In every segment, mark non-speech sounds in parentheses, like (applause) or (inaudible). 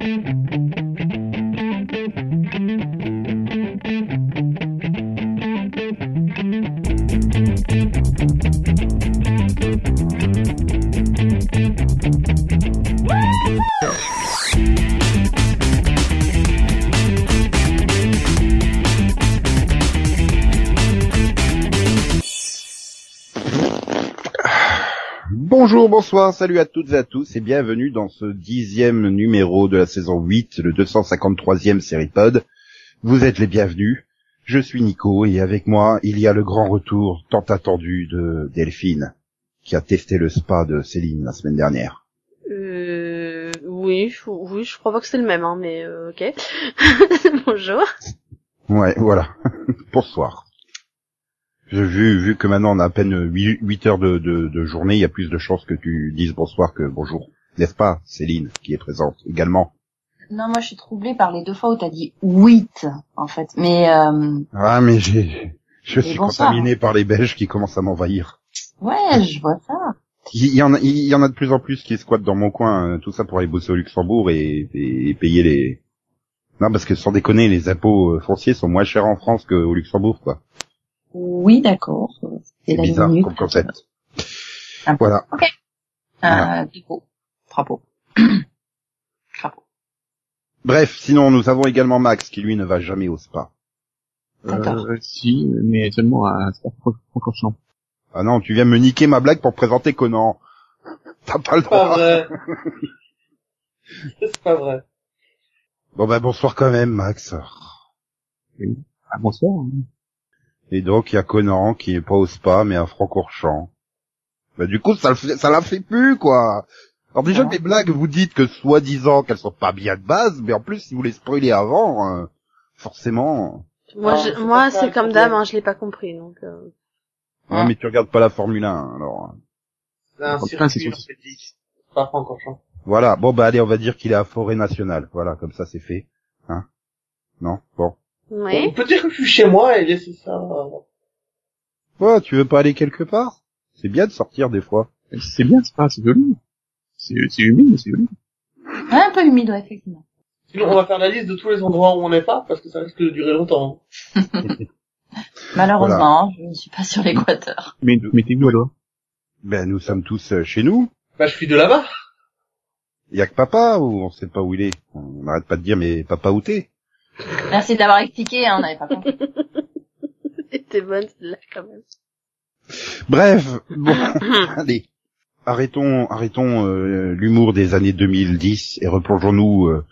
Mm-hmm. Bonsoir, salut à toutes et à tous et bienvenue dans ce dixième numéro de la saison 8, le 253e série pod. Vous êtes les bienvenus. Je suis Nico et avec moi, il y a le grand retour tant attendu de Delphine, qui a testé le spa de Céline la semaine dernière. Euh, oui, je, oui, je crois pas que c'est le même, hein, mais euh, ok. (laughs) Bonjour. Ouais, voilà. (laughs) Bonsoir. Vu, vu que maintenant on a à peine 8, heures de, de, de journée, il y a plus de chances que tu dises bonsoir que bonjour. N'est-ce pas, Céline, qui est présente également? Non, moi je suis troublée par les deux fois où t'as dit 8, en fait. Mais euh, Ah, mais j'ai, je suis bonsoir. contaminé par les Belges qui commencent à m'envahir. ouais, je vois ça. Il y, en a, il y en a de plus en plus qui squattent dans mon coin, euh, tout ça pour aller bosser au Luxembourg et, et- et payer les... Non, parce que sans déconner, les impôts euh, fonciers sont moins chers en France qu'au Luxembourg, quoi. Oui, d'accord. C'est la bizarre minute. comme concept. Voilà. Euh, Bravo. Bravo. Bravo. Bref, sinon nous avons également Max qui lui ne va jamais au spa. Euh, si, mais seulement à Francorchamps. Ah non, tu viens me niquer ma blague pour présenter Conan. T'as pas le C'est pas droit. vrai. (laughs) C'est pas vrai. Bon bah bonsoir quand même Max. Ah, bonsoir. hein. Et donc il y a Conan qui est pas au spa mais à Francorchamps. Bah du coup ça le fait- ça la fait plus quoi. Alors déjà Ah. mes blagues vous dites que soi-disant qu'elles sont pas bien de base, mais en plus si vous les spoilez avant, euh, forcément. Moi, Ah, je- c'est moi, c'est comme d'hab, hein, je l'ai pas compris, donc. euh, Ouais, mais tu regardes pas la Formule 1 alors. C'est un c'est circuit. Pas Francorchamps. Voilà. Bon bah allez on va dire qu'il est à Forêt Nationale. Voilà comme ça c'est fait. Hein? Non? Bon. On Oui. peut dire que je suis chez moi et laisser ça. euh, Ouais, tu veux pas aller quelque part? C'est bien de sortir des fois. C'est bien, c'est pas, c'est joli. C'est, c'est humide, mais c'est joli. Ouais, un peu humide, ouais, effectivement. Sinon, on va faire la liste de tous les endroits où on n'est pas, parce que ça risque de durer longtemps. (laughs) Malheureusement, je ne suis pas sur l'équateur. Mais, mettez-nous alors? Ben nous sommes tous euh, chez nous. Bah, je suis de là-bas. Il y a que papa ou on sait pas où il est. On n'arrête pas de dire mais papa où t'es? Merci de l'avoir expliqué, hein, on n'avait pas compris. (laughs) C'était bonne celle-là quand même. Bref, bon, (laughs) allez, arrêtons, arrêtons euh, l'humour des années 2010 et replongeons-nous euh,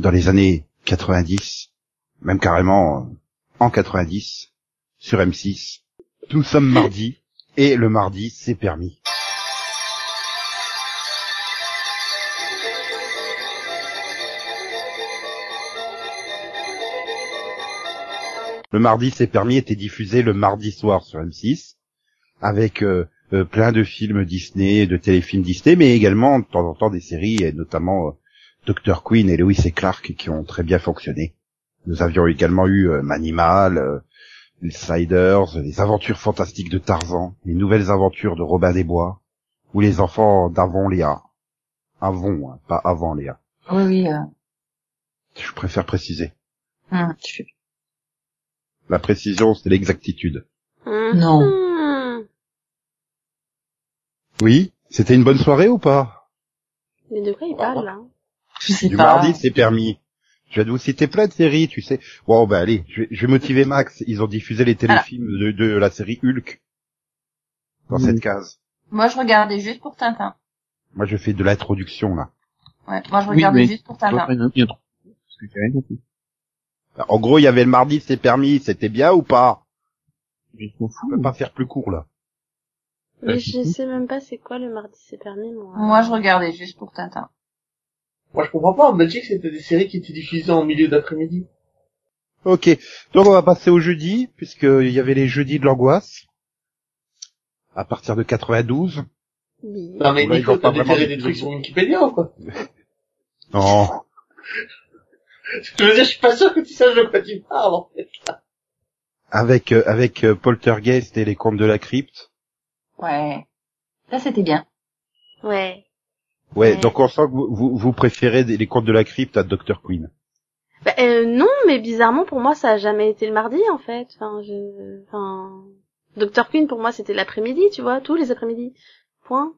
dans les années 90, même carrément euh, en 90 sur M6. Nous sommes mardi et le mardi c'est permis. Le mardi c'est permis était diffusé le mardi soir sur M6 avec euh, euh, plein de films Disney, de téléfilms Disney, mais également de temps en temps des séries, et notamment euh, Dr. Queen et Lewis et Clark qui ont très bien fonctionné. Nous avions également eu euh, Manimal, euh, les Sliders, les aventures fantastiques de Tarzan, les nouvelles aventures de Robin des Bois, ou les enfants d'avant Léa. Avon, hein, pas avant Léa. Oui, oui, euh, Je préfère préciser. hum, je- La précision, c'est l'exactitude. Non. Mhm. Oui, c'était une bonne soirée ou pas? Mais de quoi il parle, là? Je sais Du pas. mardi, c'est permis. Je vais vous citer plein de séries, tu sais. Bon, ben allez, je vais, je vais motiver Max. Ils ont diffusé les téléfilms de, de la série Hulk dans Mhm. cette case. Moi, je regardais juste pour Tintin. Moi, je fais de l'introduction là. Ouais, moi, je regardais mais- juste pour Tintin. il y en a- il y en a trop. Parce que j'ai rien compris. En gros, il y avait le mardi, c'est permis. C'était bien ou pas? Je m'en On fous. peut pas faire plus court là. Mais Euh, je sais même pas c'est quoi le mardi c'est permis, moi. Moi, je regardais juste pour Tintin. Moi, je comprends pas. En Belgique, c'était des séries qui étaient diffusées en milieu d'après-midi. Ok, donc on va passer au jeudi, puisqu'il y avait les jeudis de l'angoisse. À partir de 92. Oui. Non, mais Nico, t'as déterré des trucs sur Wikipédia ou quoi? Non. (laughs) Je veux dire, je suis pas sûr que tu saches de quoi tu parles, en fait. Avec, euh, avec euh, Poltergeist et les contes de la crypte. Ouais. Ça, c'était bien. Ouais. Ouais, Ouais. donc on sent que vous, vous, vous préférez des- les contes de la crypte à Dr. Queen. Bah, euh, non, mais bizarrement pour moi ça a jamais été le mardi en fait. Enfin, je, enfin, Dr Queen pour moi c'était l'après-midi, tu vois, tous les après-midi. Point.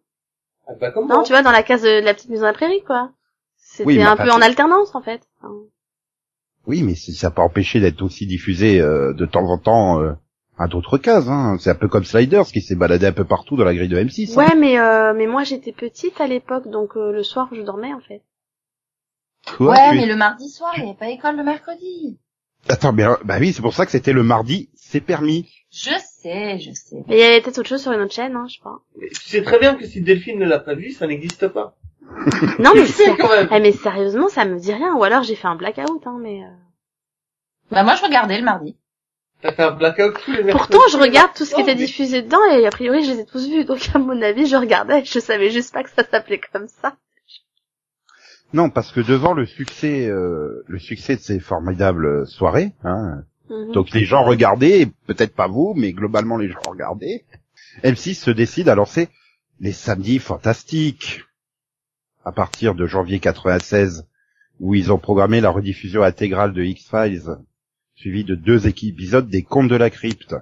Ah, bah, comme Non, moi. tu vois, dans la case de la petite maison à la prairie, quoi. C'était Oui, un peu en alternance en fait. Enfin, Oui, mais ça n'a pas empêché d'être aussi diffusé euh, de temps en temps euh, à d'autres cases. Hein. C'est un peu comme Sliders qui s'est baladé un peu partout dans la grille de M6. hein. Ouais, mais euh, mais moi j'étais petite à l'époque, donc euh, le soir je dormais en fait. Quoi, ouais, tu- mais le mardi soir, il n'y avait pas école le mercredi. Attends, mais bah oui, c'est pour ça que c'était le mardi, c'est permis. Je sais, je sais. Mais il y avait peut-être autre chose sur une autre chaîne, hein, je sais pas. Mais Tu sais très bien que si Delphine ne l'a pas vu, ça n'existe pas. (laughs) Non mais quand même. Eh, mais sérieusement, ça me dit rien. Ou alors j'ai fait un blackout, hein, mais. euh, Bah moi je regardais le mardi. T'as fait un blackout tous les mercredis. Pourtant, je regarde tout ce qui Oh, était mais- diffusé dedans et a priori je les ai tous vus. Donc à mon avis, je regardais. Je savais juste pas que ça s'appelait comme ça. Non, parce que devant le succès, euh, le succès de ces formidables soirées, hein, Mhm. donc les gens regardaient, peut-être pas vous, mais globalement les gens regardaient. M6 se décide à lancer les samedis fantastiques à partir de janvier 96, où ils ont programmé la rediffusion intégrale de X-Files, suivie de deux épisodes des Contes de la Crypte.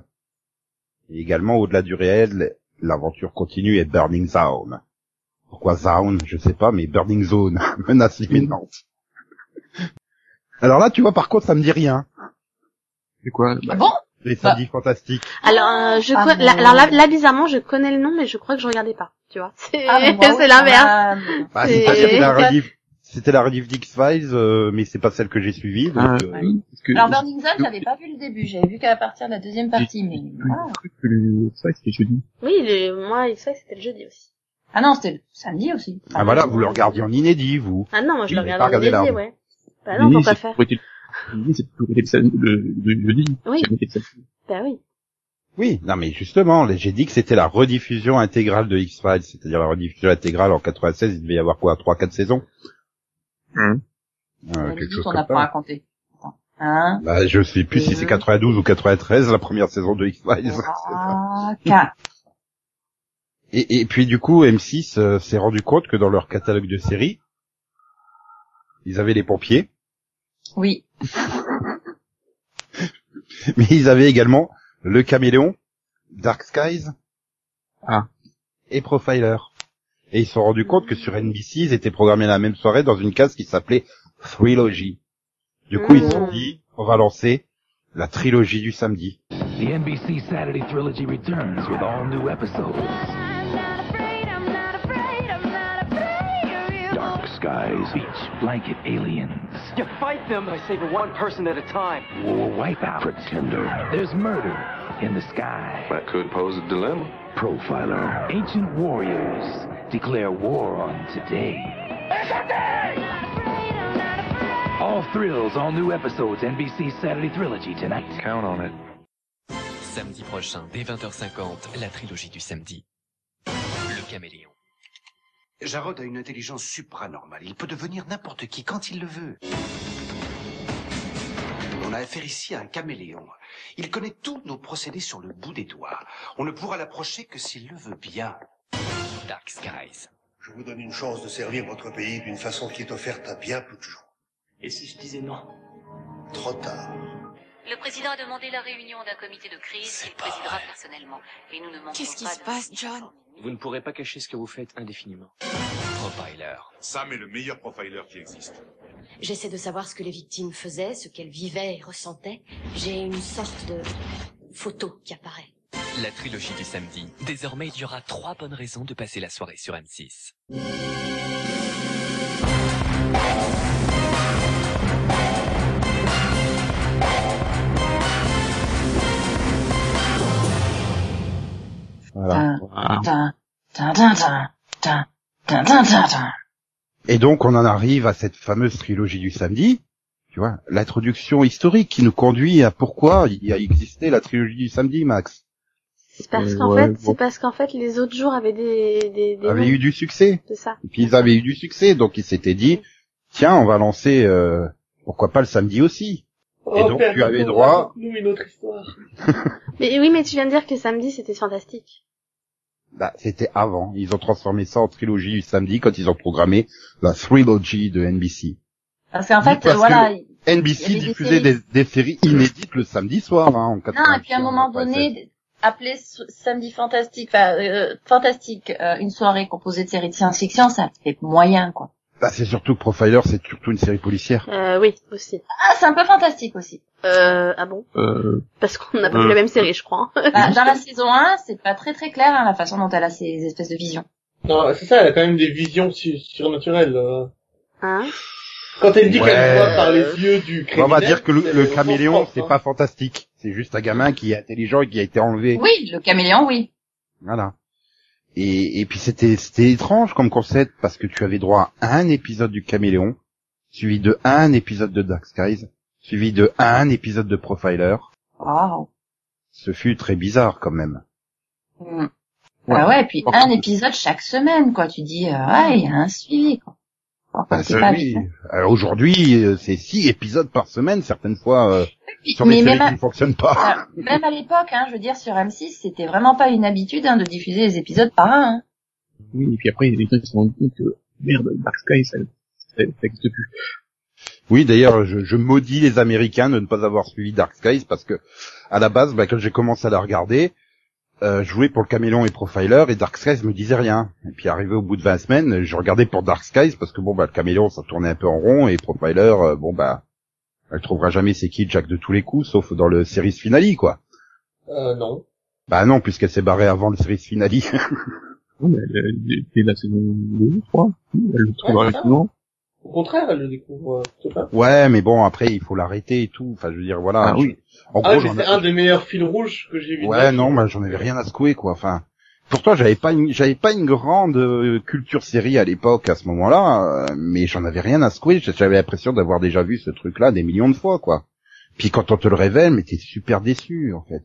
Et également, au-delà du réel, l'aventure continue et Burning Zone. Pourquoi Zone? Je sais pas, mais Burning Zone, (laughs) menace imminente. Alors là, tu vois, par contre, ça me dit rien. C'est quoi? Ah bon? Les samedis fantastiques. Alors, euh, je Ah, co- alors là, là, bizarrement, je connais le nom, mais je crois que je regardais pas. Tu vois, c'est Ah, (laughs) l'inverse. ah, (laughs) Bah, que la rediff, c'était la rediff d'X-Files, euh, mais c'est pas celle que j'ai suivie, donc, Ah, euh, que Alors Burning Zone, j'avais pas vu le début, j'avais vu qu'à partir de la deuxième partie, mais crois que le ça c'était jeudi. Oui, le, moi, X-Files, c'était le jeudi aussi. Ah non, c'était le samedi aussi. ah voilà, vous le regardiez en inédit, vous. Ah non, moi, je le regardais en inédit, ouais. Bah non, pourquoi faire c'est toujours été le le, le jeudi. Oui. Bah oui. Oui, non mais justement, j'ai dit que c'était la rediffusion intégrale de X-Files, c'est-à-dire la rediffusion intégrale en 96, il devait y avoir quoi, trois, quatre saisons Hum. Euh, On Quelque chose qu'on comme a pas ça. raconté. Hein Bah, je sais plus si c'est Euh. 92 ou 93, la première saison de X-Files. Ah, (laughs) quatre. Et, et puis du coup, M6 euh, s'est rendu compte que dans leur catalogue de séries, ils avaient les pompiers, Oui. (laughs) mais ils avaient également le caméléon, Dark Skies Ah. et Profiler. Et ils se sont rendus compte que sur NBC, ils étaient programmés la même soirée dans une case qui s'appelait Trilogy. Du coup, ils se sont Mm. dit, on va lancer la trilogie du samedi. The NBC Saturday Trilogy returns with all new episodes. Dark skies, beach blanket aliens, You fight them by saving one person at a time. war wipeout, pretender. There's murder in the sky. That could pose a dilemma. Profiler, ancient warriors declare war on today. All thrills, all new episodes, NBC Saturday Trilogy tonight. Count on it. Samedi prochain, dès 20h50, la trilogie du samedi. Le caméléon. Jarod a une intelligence supranormale. Il peut devenir n'importe qui quand il le veut. On a affaire ici à un caméléon. Il connaît tous nos procédés sur le bout des doigts. On ne pourra l'approcher que s'il le veut bien. Dark Skies. Je vous donne une chance de servir votre pays d'une façon qui est offerte à bien peu de gens. Et si je disais non? Trop tard. Le président a demandé la réunion d'un comité de crise qu'il présidera personnellement. Et nous ne manquerons Qu'est-ce qui se passe, John? Vous ne pourrez pas cacher ce que vous faites indéfiniment. Profiler. Sam est le meilleur profiler qui existe. J'essaie de savoir ce que les victimes faisaient, ce qu'elles vivaient et ressentaient. J'ai une sorte de photo qui apparaît. La trilogie du samedi. Désormais, il y aura trois bonnes raisons de passer la soirée sur M6. Et donc, on en arrive à cette fameuse trilogie du samedi. Tu vois, l'introduction historique qui nous conduit à pourquoi il y a existé la trilogie du samedi, Max. C'est parce Euh, qu'en ouais, fait, bon. c'est parce qu'en fait, les autres jours avaient des, des, des avait noms eu du succès. de ça. Et puis ils avaient eu du succès, donc ils s'étaient dit, tiens, on va lancer, euh, pourquoi pas le samedi aussi. Et donc, Père, tu avais droit- une autre histoire. Mais oui, mais tu viens de dire que samedi, c'était fantastique. Bah, c'était avant. Ils ont transformé ça en trilogie du samedi quand ils ont programmé la trilogy de NBC. Parce qu'en fait, Parce voilà. que NBC des diffusait des, des séries inédites le samedi soir, hein, en Non, 80. et puis à un moment donné, appeler samedi fantastique, enfin, euh, fantastique, euh, une soirée composée de séries de science-fiction, ça fait moyen, quoi. Bah, c'est surtout que Profiler, c'est surtout une série policière. Euh, oui, aussi. Ah, c'est un peu fantastique aussi. Euh, ah bon Euh, Parce qu'on n'a pas Euh. vu la même série, je crois. hein. Bah, dans la saison 1, c'est pas très très clair, hein, la façon dont elle a ces espèces de visions. Non, c'est ça, elle a quand même des visions su- surnaturelles. euh. Hein Quand elle dit Ouais. qu'elle voit par les yeux du criminel... on va dire que le, caméléon, c'est hein. pas fantastique. C'est juste un gamin qui est intelligent et qui a été enlevé. Oui, le caméléon, oui. Voilà. Et, et puis c'était c'était étrange comme concept parce que tu avais droit à un épisode du Caméléon, suivi de un épisode de Dark Skies, suivi de un épisode de Profiler. Wow. Ce fut très bizarre quand même. Hmm. Ah ouais, et puis un épisode chaque semaine, quoi. Tu dis, euh, ouais, il y a un suivi, quoi. Bah, évident. Alors aujourd'hui, euh, c'est six épisodes par semaine, certaines fois euh, Des mais séries même à- qui ne fonctionnent pas. Alors, même à l'époque, hein, je veux dire, sur M6, c'était vraiment pas une habitude hein, de diffuser les épisodes par un. Hein. oui, et puis après, il y a des gens qui se sont rendus compte que, merde, Dark Sky, ça, ça, ça existe plus. Oui, d'ailleurs, je, je maudis les Américains de ne pas avoir suivi Dark Skies parce que à la base, bah, quand j'ai commencé à la regarder, euh, je jouais pour le Caméléon et Profiler et Dark Skies me disait rien. Et puis arrivé au bout de 20 semaines, je regardais pour Dark Skies parce que bon bah le Caméléon ça tournait un peu en rond et Profiler, euh, bon bah elle trouvera jamais c'est qui Jack de tous les coups sauf dans le series finale quoi. Euh, non. Bah non puisqu'elle s'est barrée avant le series finale. (laughs) Non, mais elle, elle, dès la saison 2, je crois, elle le trouve Ouais. Au contraire, elle le découvre, euh, je sais pas. ouais mais bon après il faut l'arrêter et tout. Enfin je veux dire voilà. Ah oui. En Ah, gros mais j'en c'est un des meilleurs fils rouges que j'ai vu. Ouais, non, bah, j'en avais rien à secouer, quoi. Enfin, pourtant, j'avais pas une, j'avais pas une grande euh, culture série à l'époque, à ce moment-là, euh, mais j'en avais rien à secouer. J'avais l'impression d'avoir déjà vu ce truc-là des millions de fois, quoi. Puis quand on te le révèle, mais t'es super déçu, en fait.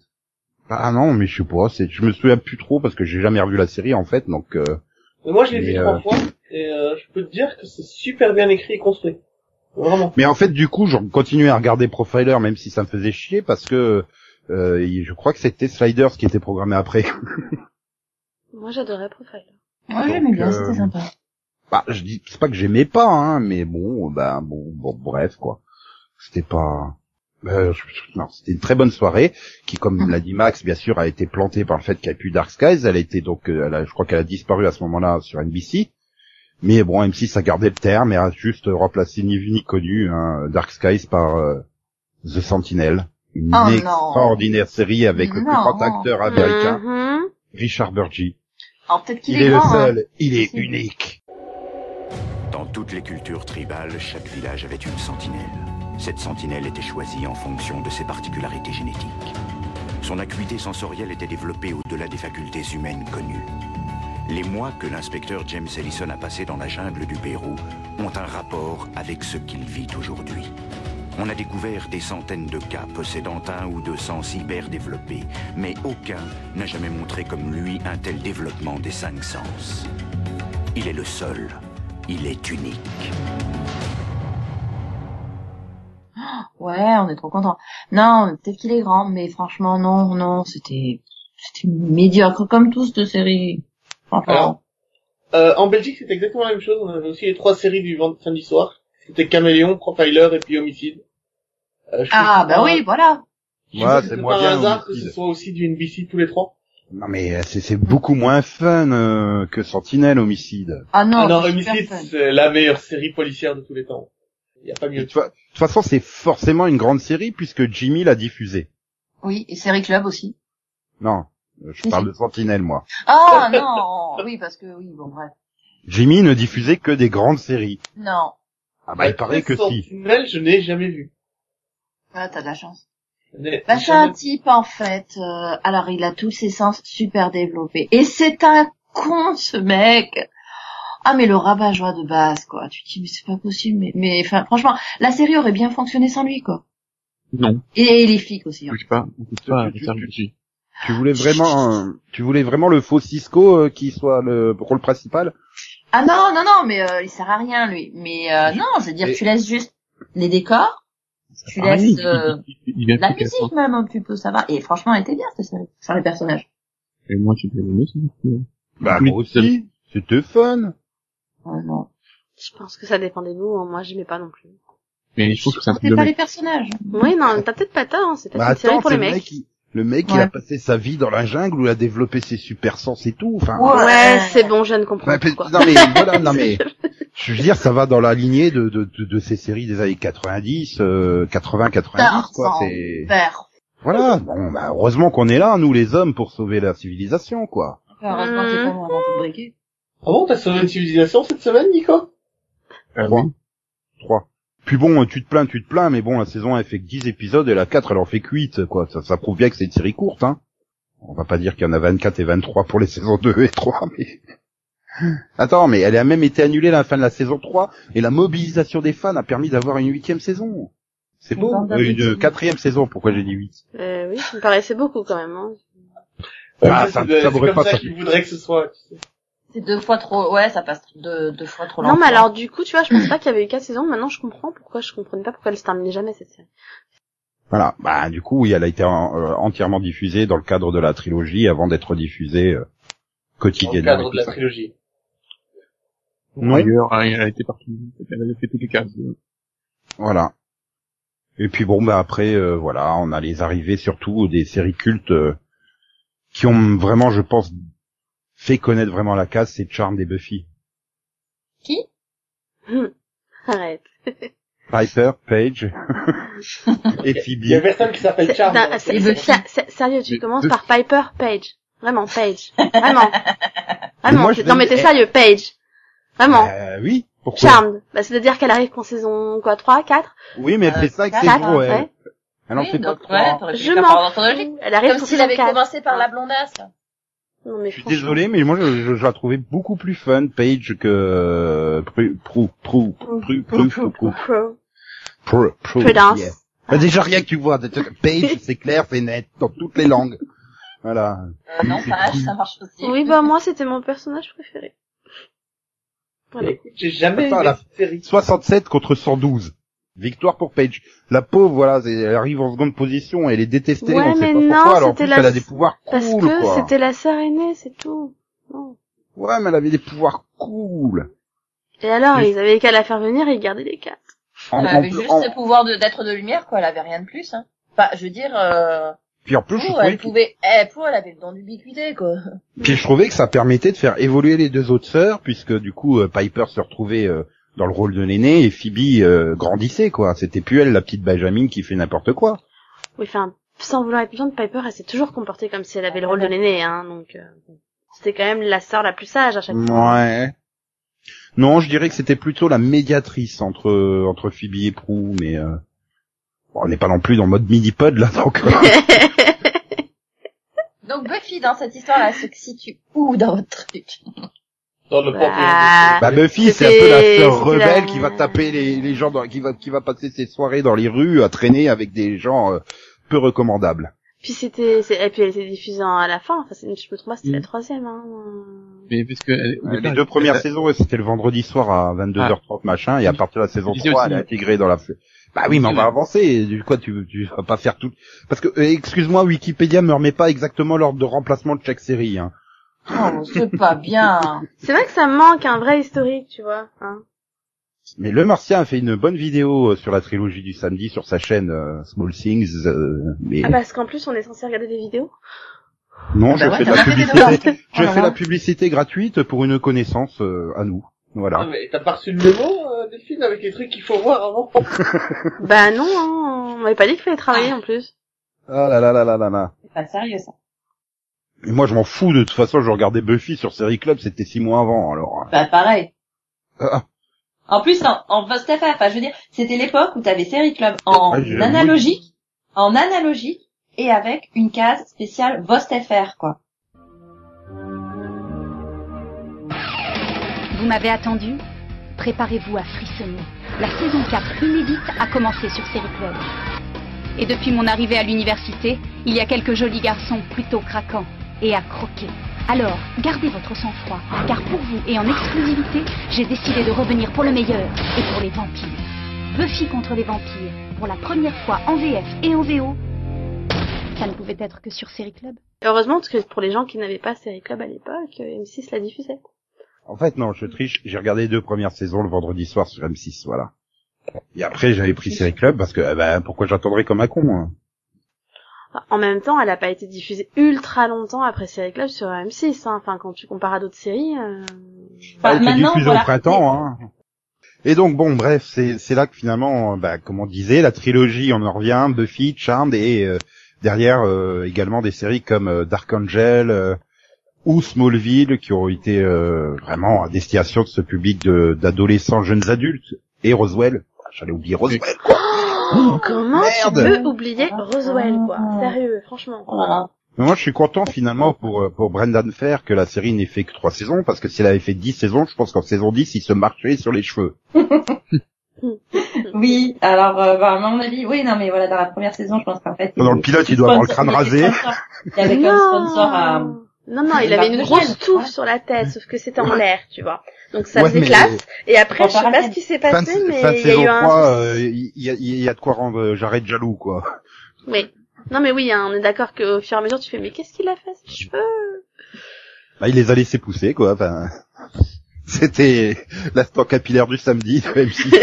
Ah non, mais je sais pas, c'est, je me souviens plus trop parce que j'ai jamais revu la série, en fait, donc. euh, Mais moi, je l'ai vu euh, trois fois, et euh, je peux te dire que c'est super bien écrit et construit. Vraiment. Mais en fait, du coup, je continuais à regarder Profiler, même si ça me faisait chier, parce que euh, je crois que c'était Sliders qui était programmé après. (laughs) Moi, j'adorais Profile. Moi, j'aimais bien, euh, c'était sympa. Bah, je dis, c'est pas que j'aimais pas, hein, mais bon, bah, bon, bon, bref, quoi. C'était pas, euh, je- non, c'était une très bonne soirée, qui, comme l'a dit Max, bien sûr, a été plantée par le fait qu'il n'y a plus Dark Skies. Elle a été donc, euh, elle a- je crois qu'elle a disparu à ce moment-là sur NBC. Mais bon, M6 a gardé le terme et a juste remplacé ni vu ni connu hein, Dark Skies par euh, The Sentinel, une Oh non. extraordinaire série avec le plus grand acteur américain, Mhm. Richard Burgi. Alors peut-être qu'il Il est, est le hein. seul, il est unique. Dans toutes les cultures tribales, chaque village avait une sentinelle. Cette sentinelle était choisie en fonction de ses particularités génétiques. Son acuité sensorielle était développée au-delà des facultés humaines connues. Les mois que l'inspecteur James Ellison a passés dans la jungle du Pérou ont un rapport avec ce qu'il vit aujourd'hui. On a découvert des centaines de cas possédant un ou deux sens hyper développés, mais aucun n'a jamais montré comme lui un tel développement des cinq sens. Il est le seul. Il est unique. (gasps) Ouais, on est trop content. Non, peut-être qu'il est grand, mais franchement, non, non, c'était, c'était médiocre comme tout cette série. Franchement. Alors, euh, en Belgique, c'était exactement la même chose. On avait aussi les trois séries du vend- samedi soir. C'était Caméléon, Profiler et puis Homicide. Euh, ah, bah pas- oui, voilà. que c'est moins par bien, hasard que ce soit aussi du NBC tous les trois. Non mais euh, c'est beaucoup moins fun euh, que Sentinelle Homicide. Ah non, ah non, Homicide, c'est la meilleure série policière de tous les temps. Il y a pas De mieux. de toute façon, c'est forcément une grande série puisque Jimmy l'a diffusée. Oui, et Série Club aussi. Non, euh, je parle de Sentinelle moi. Ah non, oui, parce que oui, bon bref. Jimmy ne diffusait que des grandes séries. Non. Ah bah il paraît que si. Sentinelle, je n'ai jamais vu. Ah, t'as de la chance. Bah, c'est un type, en fait. euh, alors, il a tous ses sens super développés. Et c'est un con, ce mec. Ah, mais le rabat-joie de base, quoi. Tu te dis, mais c'est pas possible. Mais, mais, enfin, franchement, la série aurait bien fonctionné sans lui, quoi. Non, Et les flics aussi. hein. pas, pas Tu- tu- voulais vraiment, tu voulais vraiment le faux Cisco euh, qui soit le rôle principal? Ah non, non, non, mais euh, il sert à rien, lui. Mais euh, non, je veux dire, Et- tu laisses juste les décors, tu Ah, laisses il- euh, il- il- il vient la musique même un petit peu, ça va. Et franchement, elle était bien, cette série, sans les personnages. Et moi, j'ai bien aimé, c'est Bah, moi aussi. C'était fun. Ouais, non. Je pense que ça dépendait de vous, hein. moi j'aimais pas non plus. Mais je trouve que c'est un C'est de pas les personnages. Oui, non, t'as peut-être pas tort, hein. c'est peut-être Bah, une série attends, pour c'est les le mecs. mec, il- le mec, il Ouais. a passé sa vie dans la jungle où il a développé ses super sens et tout. Enfin, Ouais. Ouais, c'est bon, je ne comprends pas non mais (laughs) voilà, non mais je veux dire, ça va dans la lignée de de, de, de ces séries des années 90, euh, 80, 90 quoi. C'est Vert. voilà. Bon, bah, heureusement qu'on est là, nous les hommes, pour sauver la civilisation, quoi. Heureusement c'est avant de briquer. Ah bon, t'as sauvé une civilisation cette semaine, Nico? Ah Trois. oui. Trois. Puis bon, tu te plains, tu te plains, mais bon, la saison elle fait que 10 épisodes et la 4 elle en fait que 8, quoi. Ça, ça prouve bien que c'est une série courte, hein. On va pas dire qu'il y en a 24 et 23 pour les (laughs) saisons 2 et 3, mais... (laughs) Attends, mais elle a même été annulée à la fin de la saison 3 et la mobilisation des fans a permis d'avoir une huitième saison. C'est beau. Euh, une quatrième saison, pourquoi j'ai dit 8 Euh, oui, ça me paraissait beaucoup quand même. Hein. Ah, ça- ça m'aurait comme pas ça qu'ils voudraient que ce soit. tu sais. C'est deux fois trop, ouais, ça passe deux, deux fois trop Non, longtemps. mais alors du coup, tu vois, je pensais pas qu'il y avait eu quatre saisons. Maintenant, je comprends pourquoi je comprenais pas pourquoi elle se terminait jamais cette série. Voilà. Bah, du coup, oui, elle a été en- euh, entièrement diffusée dans le cadre de la trilogie avant d'être diffusée euh, Dans le quotidiennement. cadre de la ça. trilogie. Non. Ailleurs, hein, elle a été partout. Elle avait fait toutes les cases. Voilà. Et puis bon, bah après, euh, voilà, on a les arrivées surtout des séries cultes euh, qui ont vraiment, je pense, fait connaître vraiment la case, c'est Charmed et Buffy. Qui (laughs) Arrête. Piper, Paige (laughs) et Il y a Phoebe. personne qui s'appelle c'est- c'est- Sérieux, tu Mais commences par Piper Page. Vraiment, Page. Vraiment. (laughs) Vraiment. moi, je non mais t'es sérieux, Page. Vraiment. Euh, oui. Pourquoi Charmed. Bah, c'est-à-dire qu'elle arrive qu'en saison, quoi, 3, 4? Oui, mais elle fait ça avec ses Quatre, mots, elle. ouais. Elle en Oui, fait pas donc, trois. ouais, Je m'en. Elle arrive Comme s'il avait 4. commencé par la blondasse. Non mais Je suis franchement. désolé, mais moi, je, je- je la trouvais beaucoup plus fun, Paige, que euh, Pru, Prou, Prou, Pru, Pru, Prou, Prou, Pro. Prou, Prou, Prudence. yeah. Bah, déjà rien que tu vois, Page, (laughs) c'est clair, c'est net, dans toutes les langues. Voilà. Euh, non, Page, ça marche aussi. Oui, bah, moi, c'était mon personnage préféré. Voilà. Écoute, J'ai jamais Attends, aimé la- série. 67 contre 112. Victoire pour Paige. La pauvre, voilà, elle arrive en seconde position, elle est détestée, Ouais, on sait mais pas non, pourquoi, alors en plus la- elle a des pouvoirs Parce cool, que c'était la sœur aînée, c'est tout. Non. Ouais, mais elle avait des pouvoirs cool. Et alors, Oui. ils avaient qu'à la faire venir et ils gardaient les quatre. En, Elle en- avait juste en- le pouvoir de- d'être de lumière, quoi. Elle avait rien de plus, hein. Enfin, je veux dire, euh, puis en plus, je elle que- pouvait, eh, pour, elle avait le don d'ubiquité, quoi. Puis je trouvais que ça permettait de faire évoluer les deux autres sœurs, puisque du coup euh, Piper se retrouvait euh, dans le rôle de l'aîné et Phoebe euh, grandissait quoi. C'était plus elle la petite Benjamin qui fait n'importe quoi. Oui, enfin, sans vouloir être méchante, Piper, elle s'est toujours comportée comme si elle avait le rôle de l'aîné, hein, donc, euh, c'était quand même la sœur la plus sage à chaque fois. Ouais. Non, je dirais que c'était plutôt la médiatrice entre entre Phoebe et Prue, mais euh, bon, on n'est pas non plus dans le mode mini-pod là, donc. euh, (laughs) Donc, Buffy, dans cette histoire-là, elle se situe où dans votre truc? Dans le Bah, panthéon. Bah Buffy, c'est un peu la sœur rebelle la- qui va taper les, les gens, dans, qui va qui va passer ses soirées dans les rues à traîner avec des gens euh, peu recommandables. Puis c'était, c'est- et puis elle était diffusée en- à la fin, enfin, je me trompe pas, c'était Mm. la troisième, hein. Mais parce que elle- au Euh, les deux premières elle- saisons, c'était le vendredi soir à 22h30 machin, et à partir de la saison Je disais 3, aussi- elle est intégrée dans la... Bah oui, mais on va avancer, du coup, tu, tu vas pas faire tout... Parce que, euh, excuse-moi, Wikipédia me remet pas exactement l'ordre de remplacement de chaque série, hein. Oh, c'est pas bien. C'est vrai que ça me manque un vrai historique, tu vois, hein. Mais Le Martien a fait une bonne vidéo euh, sur la trilogie du samedi sur sa chaîne euh, Small Things, euh, mais Ah, parce qu'en plus, on est censé regarder des vidéos. non, Ah je bah ouais, fais de t'en la des publicité, je fais la publicité gratuite pour une connaissance euh, à nous. Ah, Voilà. mais t'as pas reçu le mémo, euh, Delphine, avec les trucs qu'il faut voir avant (laughs) Bah non, hein, on m'avait pas dit qu'il fallait travailler en plus. Ah là là là là là là. C'est pas sérieux, ça. Et moi, je m'en fous, de toute façon, je regardais Buffy sur Série Club, c'était six mois avant, alors... Bah, pareil. Ah, En plus, en, en post-FR, enfin, je veux dire, c'était l'époque où t'avais Série Club en Ah, analogique, en analogique, et avec une case spéciale Vost-FR, quoi. Vous m'avez attendu? Préparez-vous à frissonner. La saison 4 inédite a commencé sur Série Club. Et depuis mon arrivée à l'université, il y a quelques jolis garçons plutôt craquants et à croquer. Alors, gardez votre sang-froid, car pour vous et en exclusivité, j'ai décidé de revenir pour le meilleur et pour les vampires. Buffy contre les vampires, pour la première fois en VF et en VO. Ça ne pouvait être que sur Série Club. Heureusement, parce que pour les gens qui n'avaient pas Série Club à l'époque, euh, M6 la diffusait. En fait, non, je triche. J'ai regardé les deux premières saisons le vendredi soir sur M6, voilà. Et après, j'avais pris Série Club parce que, eh ben, pourquoi j'attendrais comme un con hein? En même temps, elle a pas été diffusée ultra longtemps après Série Club sur M6. Hein. Enfin, quand tu compares à d'autres séries. euh, Enfin, Elle maintenant, diffusée voilà. au printemps, hein. Et donc, bon, bref, c'est c'est là que finalement, bah, comme on disait, la trilogie, on en revient, Buffy, Charmed, et euh, derrière euh, également des séries comme euh, Dark Angel euh, ou Smallville, qui ont été euh, vraiment à destination de ce public de- d'adolescents, jeunes adultes, et Roswell. Ah, J'allais oublier Roswell, quoi. Comment Merde. tu peux oublier Roswell, quoi Sérieux, franchement. Mais moi, je suis content finalement pour euh, pour Brendan Fair que la série n'ait fait que trois saisons, parce que si elle avait fait dix saisons, je pense qu'en saison 10, il se marchait sur les cheveux. (laughs) Oui, alors, euh, bah, à mon avis, oui, non, mais voilà, dans la première saison, je pense qu'en fait... Dans le pilote, il doit avoir le crâne rasé. Il y avait comme sponsor à... Non, non, (laughs) il avait une grosse touffe sur la tête, sauf que c'était en l'air, tu vois. Donc ça Ouais, faisait classe. Et après, je sais pas ce qui s'est passé, mais il y a eu un... 3, euh, il y, a, il y a de quoi rendre euh, j'arrête jaloux, quoi. Oui. Non, mais oui, hein, on est d'accord qu'au fur et à mesure, tu fais, mais qu'est-ce qu'il a fait, à ses cheveux Bah, il les a laissés pousser, quoi. Enfin, (laughs) c'était l'instant capillaire du samedi, même si... (laughs)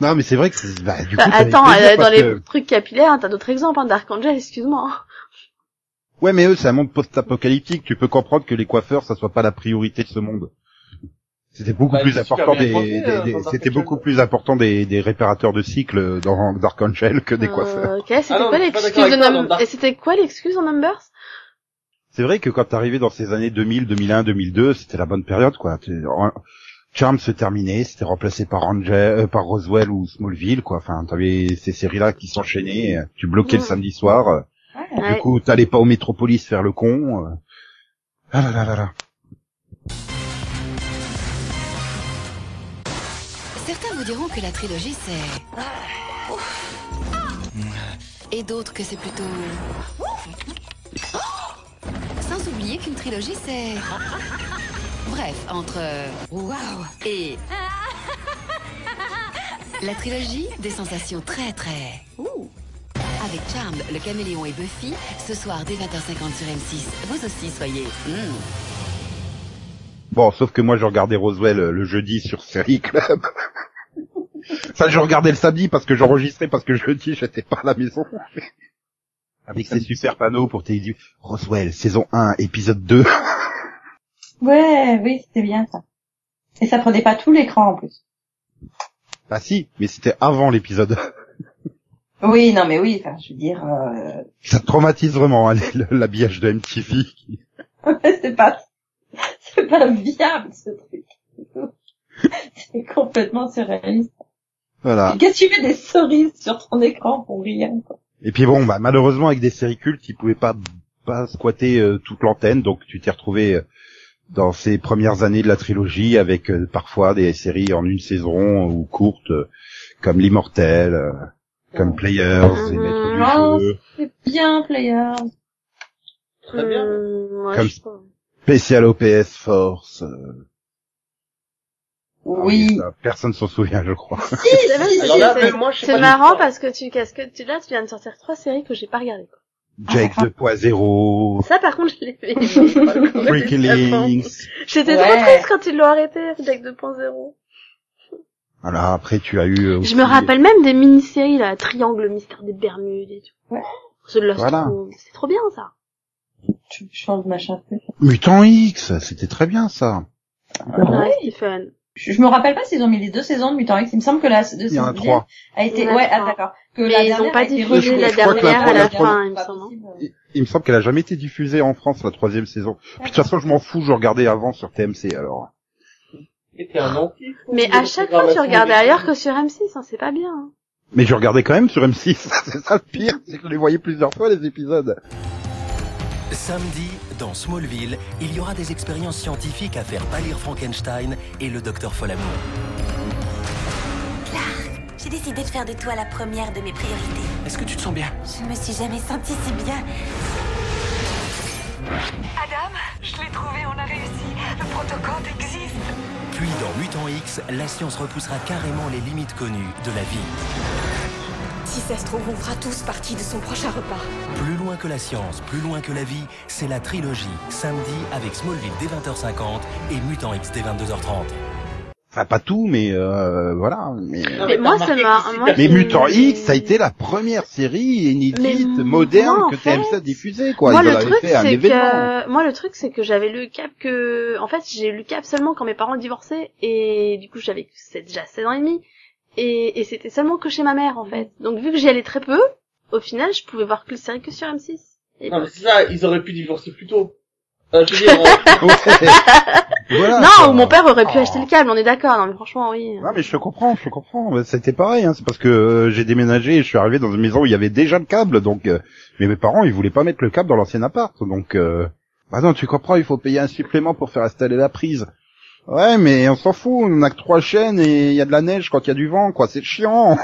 non, mais c'est vrai que c'est... Bah, du coup, Enfin, ça fait attends, euh, dans les que- trucs capillaires, t'as d'autres exemples, hein, Dark Angel, excuse-moi. Ouais, mais eux, c'est un monde post-apocalyptique. Tu peux comprendre que les coiffeurs, ça soit pas la priorité de ce monde. C'était beaucoup Bah, plus important des, euh, des- c'était beaucoup plus important des, des réparateurs de cycles dans Dark Angel que des Euh, coiffeurs. ok, c'était Ah quoi l'excuse de Num- Dark- Et c'était quoi l'excuse en Numbers? C'est vrai que quand t'arrivais dans ces années 2000, 2001, 2002, c'était la bonne période, quoi. T'es- en- Charm se terminait, c'était remplacé par Angel, euh, par Roswell ou Smallville, quoi. Enfin, t'avais ces séries-là qui s'enchaînaient. euh, Tu bloquais le Mhm. samedi soir. euh, Ouais. Du coup, t'allais pas au Métropolis faire le con. euh. Ah là là là là. Certains vous diront que la trilogie c'est. Et d'autres que c'est plutôt. Sans oublier qu'une trilogie c'est. (laughs) Bref, entre. Waouh et. (laughs) La trilogie des sensations très très. Avec Charmed, le caméléon et Buffy, ce soir dès 20h50 sur M6. Vous aussi soyez. hmm. Bon, sauf que moi, je regardais Roswell euh, le jeudi sur Série Club. (laughs) Ça, je regardais le samedi parce que j'enregistrais parce que jeudi, j'étais pas à la maison. Avec ces super panneaux pour dire Roswell, saison 1, épisode 2. (laughs) Ouais, oui, c'était bien ça. Et ça prenait pas tout l'écran en plus. Bah si, mais c'était avant l'épisode. Oui, non, mais oui, enfin, je veux dire, euh... Ça traumatise vraiment, hein, l'habillage de MTV. (laughs) c'est pas, c'est pas viable ce truc. (laughs) c'est complètement surréaliste. Voilà. Qu'est-ce que tu mets des cerises sur ton écran pour rien, quoi? Et puis bon, bah, malheureusement, avec des séries cultes, ils pouvaient pas, pas squatter euh, toute l'antenne, donc tu t'es retrouvé euh, dans ces premières années de la trilogie avec euh, parfois des séries en une saison ou courtes, euh, comme L'Immortel, euh, comme Players, et Maîtres du Oh, Jeu, c'est bien, Players. Très bien. Ouais, Comme-. Spécial OPS Force. euh, Oui. personne s'en souvient, je crois. C'est vrai, Alors là, c'est- marrant parce que tu casques, tu, là, tu viens de sortir trois séries que j'ai pas regardées. quoi. Jake (laughs) 2.0, Ça, par contre, je l'ai fait. (laughs) Freaky Links. J'étais Ouais. trop triste quand ils l'ont arrêté, Jack 2.0. Voilà, après tu as eu euh, Je me rappelle même des mini-séries, là, Triangle, Mystère des Bermudes et tout. Ouais. The Lost Voilà. Room. C'est trop bien, ça. Tu changes machin. Mutant X, c'était très bien ça. Ouais, Stephen. Je, je me rappelle pas s'ils ont mis les deux saisons de Mutant X. Il me semble que la Il y en a deuxième trois. a été, Il ouais, ah, d'accord. Que Mais la ils dernière ont pas a été diffusé la dernière à la fin, il me semble. Il, il me semble qu'elle a jamais été diffusée en France la troisième saison. Puis de toute façon, je m'en fous, je regardais avant sur TMC alors. Un. Mais à chaque fois, tu regardais ailleurs que sur M6, hein, c'est pas bien. hein. Mais je regardais quand même sur M6. (laughs) c'est ça le pire, c'est que je les voyais plusieurs fois les épisodes. Samedi, dans Smallville, il y aura des expériences scientifiques à faire pâlir Frankenstein et le docteur Folamour. Clark, j'ai décidé de faire de toi la première de mes priorités. Est-ce que tu te sens bien? Je me suis jamais sentie si bien. Adam, je l'ai trouvé, on a réussi. Le protocole existe. Puis dans Mutant X, la science repoussera carrément les limites connues de la vie. Si ça se trouve, on fera tous partie de son prochain repas. Plus loin que la science, plus loin que la vie, c'est la trilogie. Samedi avec Smallville dès 20h50 et Mutant X dès 22h30. Enfin, pas tout, mais euh, voilà. Mais, Mais Mais moi, t'as ça m'a- moi, mais Mutant X, ça a été la première série inédite, Mais moderne moi, que fait, TMC a diffusée, quoi. moi, Ils le en avaient truc, fait un c'est que, moi, le truc, c'est que j'avais lu Cap que, en fait, j'ai lu Cap seulement quand mes parents divorçaient, et du coup, j'avais c'est déjà 16 ans et demi, et, et c'était seulement que chez ma mère, en fait. Donc, vu que j'y allais très peu, au final, je pouvais voir que le série que sur M6. Et Non, mais c'est ça, ils auraient pu divorcer plus tôt. Euh, je veux dire, (laughs) Voilà, non, mon père aurait pu acheter le câble, on est d'accord, non, mais franchement, oui. Non mais je te comprends, je te comprends. Mais C'était pareil, hein. c'est parce que euh, j'ai déménagé et je suis arrivé dans une maison où il y avait déjà le câble, donc euh, mais mes parents ils voulaient pas mettre le câble dans l'ancien appart, donc euh, bah non tu comprends, il faut payer un supplément pour faire installer la prise. Ouais mais on s'en fout, on a que trois chaînes et il y a de la neige quand il y a du vent, quoi, c'est chiant.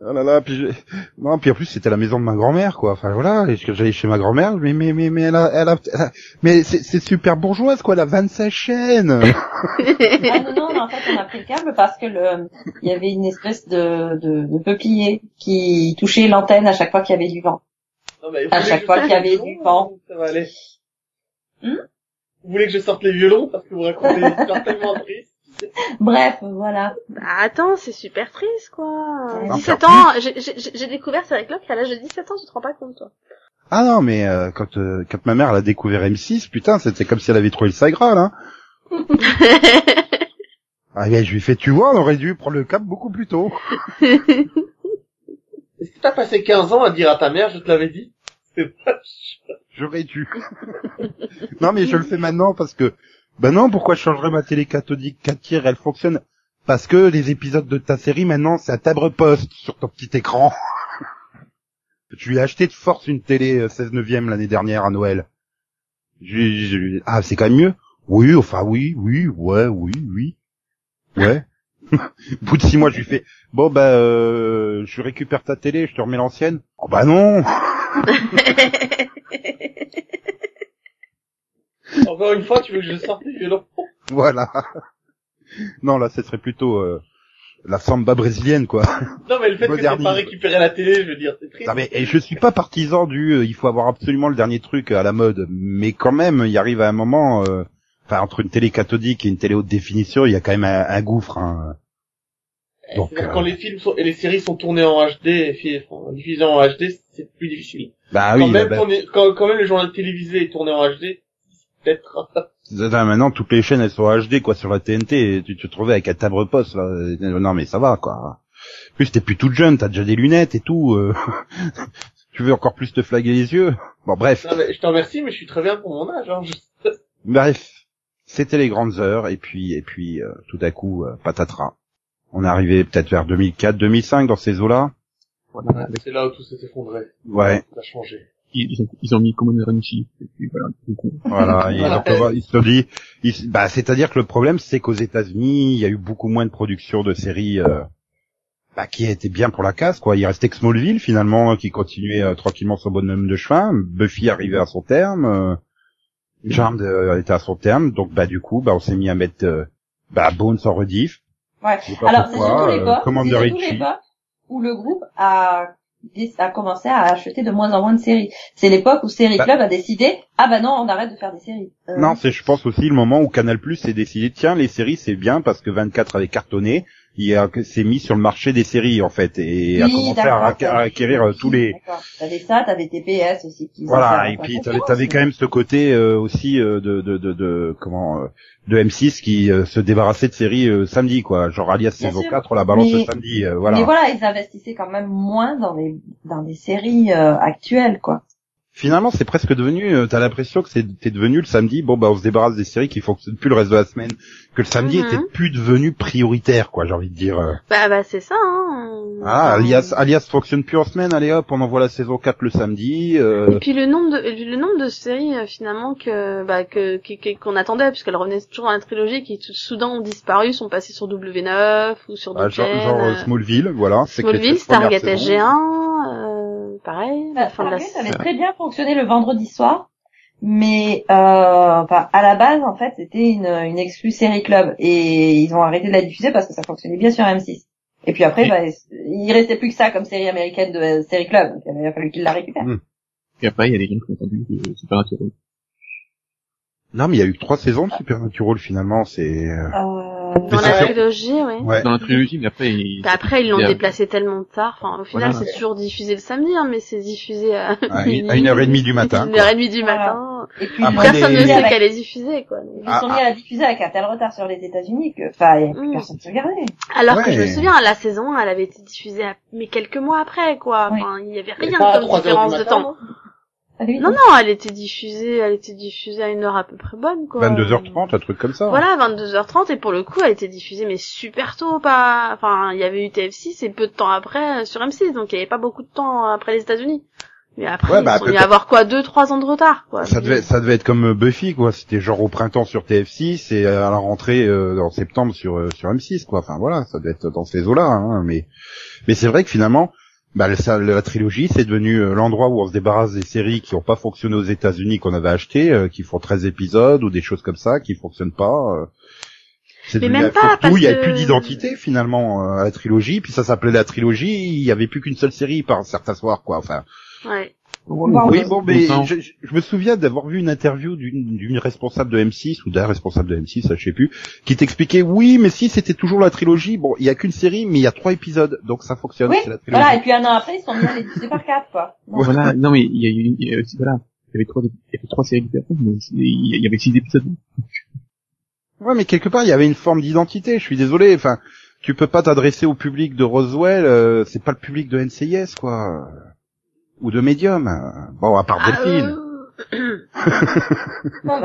Oh (laughs) là là, puis j'ai- non, puis en plus c'était la maison de ma grand-mère, quoi. Enfin voilà, j'allais chez ma grand-mère, mais mais mais mais elle a, elle a, elle a- mais c'est c'est super bourgeoise, quoi. Elle a 26 chaînes. (laughs) Ah non, non, mais en fait, on a pris le câble parce que le, il y avait une espèce de, de, de peuplier qui touchait l'antenne à chaque fois qu'il y avait du vent. Non, mais vous À chaque que fois qu'il y avait du vent. Ça va aller. Hmm? Vous voulez que je sorte les violons parce que vous racontez des histoires tellement tristes Bref, voilà. Bah, attends, c'est super triste, quoi. Ouais. 17 Encore ans, j'ai- j'ai j'ai découvert Série Club à l'âge de 17 ans, tu te rends pas compte, toi. Ah non, mais euh, quand euh, quand ma mère elle a découvert M6, putain, c'était comme si elle avait trouvé le Saint Graal, hein. (laughs) Ah bien, je lui fais, tu vois, on aurait dû prendre le cap beaucoup plus tôt. (laughs) Est-ce que t'as passé 15 ans à dire à ta mère, je te l'avais dit? J'aurais (laughs) dû. non, mais je le fais maintenant parce que, ben non, pourquoi je changerais ma télé cathodique 4 tiers, elle fonctionne parce que les épisodes de ta série maintenant, c'est à timbre poste sur ton petit écran. (laughs) je lui ai acheté de force une télé euh, 16 neuvième l'année dernière à Noël. Je- je- ah, c'est quand même mieux. Oui, enfin oui, oui, ouais, oui, oui, ouais. (laughs) Bout de six mois, je lui fais, bon bah, euh, je récupère ta télé, je te remets l'ancienne. Oh bah non. (laughs) Encore une fois, tu veux que je sorte les violons Voilà. Non, là, ce serait plutôt euh, la samba brésilienne, quoi. Non, mais le fait que t'aies Modernise. pas récupéré la télé, je veux dire, c'est triste. Non, mais et je suis pas partisan du euh, il faut avoir absolument le dernier truc à la mode, mais quand même, il arrive à un moment, euh, enfin entre une télé cathodique et une télé haute définition, il y a quand même un, un gouffre. Hein. Donc, C'est-à-dire euh, quand les films sont, et les séries sont tournées en HD et diffusées en HD, c'est plus difficile. bah quand oui, même, bah, tourné- quand, quand même le journal télévisé est tourné en HD, c'est peut-être... (laughs) maintenant toutes les chaînes elles sont HD quoi sur la TNT, et tu te trouvais avec un timbre poste là. Non mais ça va quoi. En plus t'es plus toute jeune, t'as déjà des lunettes et tout. euh. (laughs) tu veux encore plus te flaguer les yeux Bon bref. Non, mais je te remercie, mais je suis très bien pour mon âge. Hein. je- (laughs) Bref, c'était les grandes heures et puis et puis euh, tout à coup euh, patatras. On est arrivé peut-être vers 2004, 2005 dans ces eaux-là. Voilà, C'est là où tout s'est effondré. Ouais. Ça a changé. ils, ont, ils ont mis et puis voilà. Voilà, (laughs) et donc, on va- ils se sont dit, ils- bah, c'est-à-dire que le problème, c'est qu'aux États-Unis, il y a eu beaucoup moins de production de séries euh, bah, qui étaient bien pour la casse, quoi. Il restait que Smallville finalement, qui continuait euh, tranquillement son bonhomme de chemin. Buffy arrivait à son terme, euh, Charmed euh, était à son terme, donc bah du coup, bah on s'est mis à mettre euh, bah, Bones en rediff. Ouais. Alors, c'est surtout l'époque, surtout où le groupe a, a commencé à acheter de moins en moins de séries. C'est l'époque où Série Bah- Club a décidé, ah bah non, on arrête de faire des séries. Euh, Non, c'est je pense aussi le moment où Canal Plus s'est décidé tiens les séries c'est bien parce que 24 avait cartonné, il a- s'est mis sur le marché des séries en fait et a commencé à, à acquérir euh, tous les. T'avais ça, t'avais TPS aussi. Qui voilà et puis t'avais avais quand même ce côté euh, aussi euh, de, de, de, de comment euh, de M6 qui euh, se débarrassait de séries euh, samedi quoi genre alias saison sûr. 4 on la balance Mais- le samedi euh, voilà Mais voilà, ils investissaient quand même moins dans les dans les séries euh, actuelles, quoi. Finalement c'est presque devenu euh, t'as l'impression que c'est t'es devenu le samedi bon bah on se débarrasse des séries qui fonctionnent plus le reste de la semaine que le samedi Mhm. était plus devenu prioritaire quoi j'ai envie de dire euh. Bah, bah, c'est ça, hein. Ah, alias, alias fonctionne plus en semaine, allez hop, on envoie la saison 4 le samedi. euh, Et puis le nombre de le nombre de séries euh, finalement que bah que qu'on attendait puisqu'elles revenaient toujours dans la trilogie qui tout soudain ont disparu sont passées sur W9 ou sur d'autres genre, genre, euh, Smallville, voilà. Smallville, Stargate saisons- SG1, euh, pareil, la fin de la Stargate avait très bien fonctionné le vendredi soir, mais euh, enfin, à la base, en fait, c'était une, une exclue série club et ils ont arrêté de la diffuser parce que ça fonctionnait bien sur M6. Et puis après, bah, il restait plus que ça comme série américaine de euh, série club. Donc il a fallu qu'il la récupère. Hmm. Et après, il y a des gens qui ont entendu de Supernatural. Non, mais il y a eu trois saisons de Supernatural finalement. C'est euh, Euh, Dans la trilogie, oui. Ouais. Dans la trilogie, mais après, il... Bah après, ils l'ont a- déplacé tellement tard. Enfin, au final, Voilà. c'est toujours diffusé le samedi, hein, mais c'est diffusé à, à une, à une heure et demie du matin. Une heure et demie du matin. Et puis Après, Personne les- ne sait qu'elle est diffusée, quoi. donc. Ils sont mis à la diffuser avec un tel retard sur les États-Unis que, enfin, il y a plus Mm. personne qui regardait. Alors que Ouais. je me souviens, la saison, elle avait été diffusée à... mais quelques mois après, quoi. Oui. Enfin, il y avait rien comme 3 heures du différence de temps. Non Ah Non, non, elle était diffusée, elle était diffusée à une heure à peu près bonne, quoi. 22h30, un truc comme ça. Voilà, 22h30, et pour le coup, elle était diffusée, mais super tôt, pas, enfin, il y avait eu TF6, et peu de temps après, euh, sur M6, donc il y avait pas beaucoup de temps après les États-Unis. Mais après, Ouais, bah, ils sont après, mis à avoir quoi, deux, trois ans de retard, quoi. Ça devait, ça devait être comme euh, Buffy, quoi. C'était genre au printemps sur TF6 et à la rentrée euh, en septembre sur euh, sur M6, quoi. Enfin voilà, ça devait être dans ces eaux-là. Hein, mais mais c'est vrai que finalement, bah, ça, la trilogie, c'est devenu euh, l'endroit où on se débarrasse des séries qui n'ont pas fonctionné aux États-Unis qu'on avait achetées, euh, qui font 13 épisodes ou des choses comme ça, qui fonctionnent pas. euh. C'est Mais devenu- même pas, parce il y avait que- plus d'identité finalement euh, à la trilogie. Puis ça s'appelait la trilogie. Il y avait plus qu'une seule série par certains soirs, quoi. Enfin. Ouais. Oui, bon, mais je, je- me souviens d'avoir vu une interview d'une d'une responsable de M6 ou d'un responsable de M6, ça je sais plus, qui t'expliquait oui, mais si c'était toujours la trilogie, bon, il y a qu'une série, mais il y a trois épisodes, donc ça fonctionne. Oui, c'est la trilogie. voilà, et puis un an après, ils sont mis à les par quatre, quoi. (laughs) Non. Voilà, non mais il y a eu, il y a voilà, il y avait trois, il y avait trois séries différentes, mais il y avait six épisodes. Ouais, mais quelque part il y avait une forme d'identité. Je suis désolé, enfin, tu peux pas t'adresser au public de Roswell, euh, c'est pas le public de NCIS, quoi, ou de Medium. euh, Bon, à part Ah, Delphine. euh, (laughs) Non.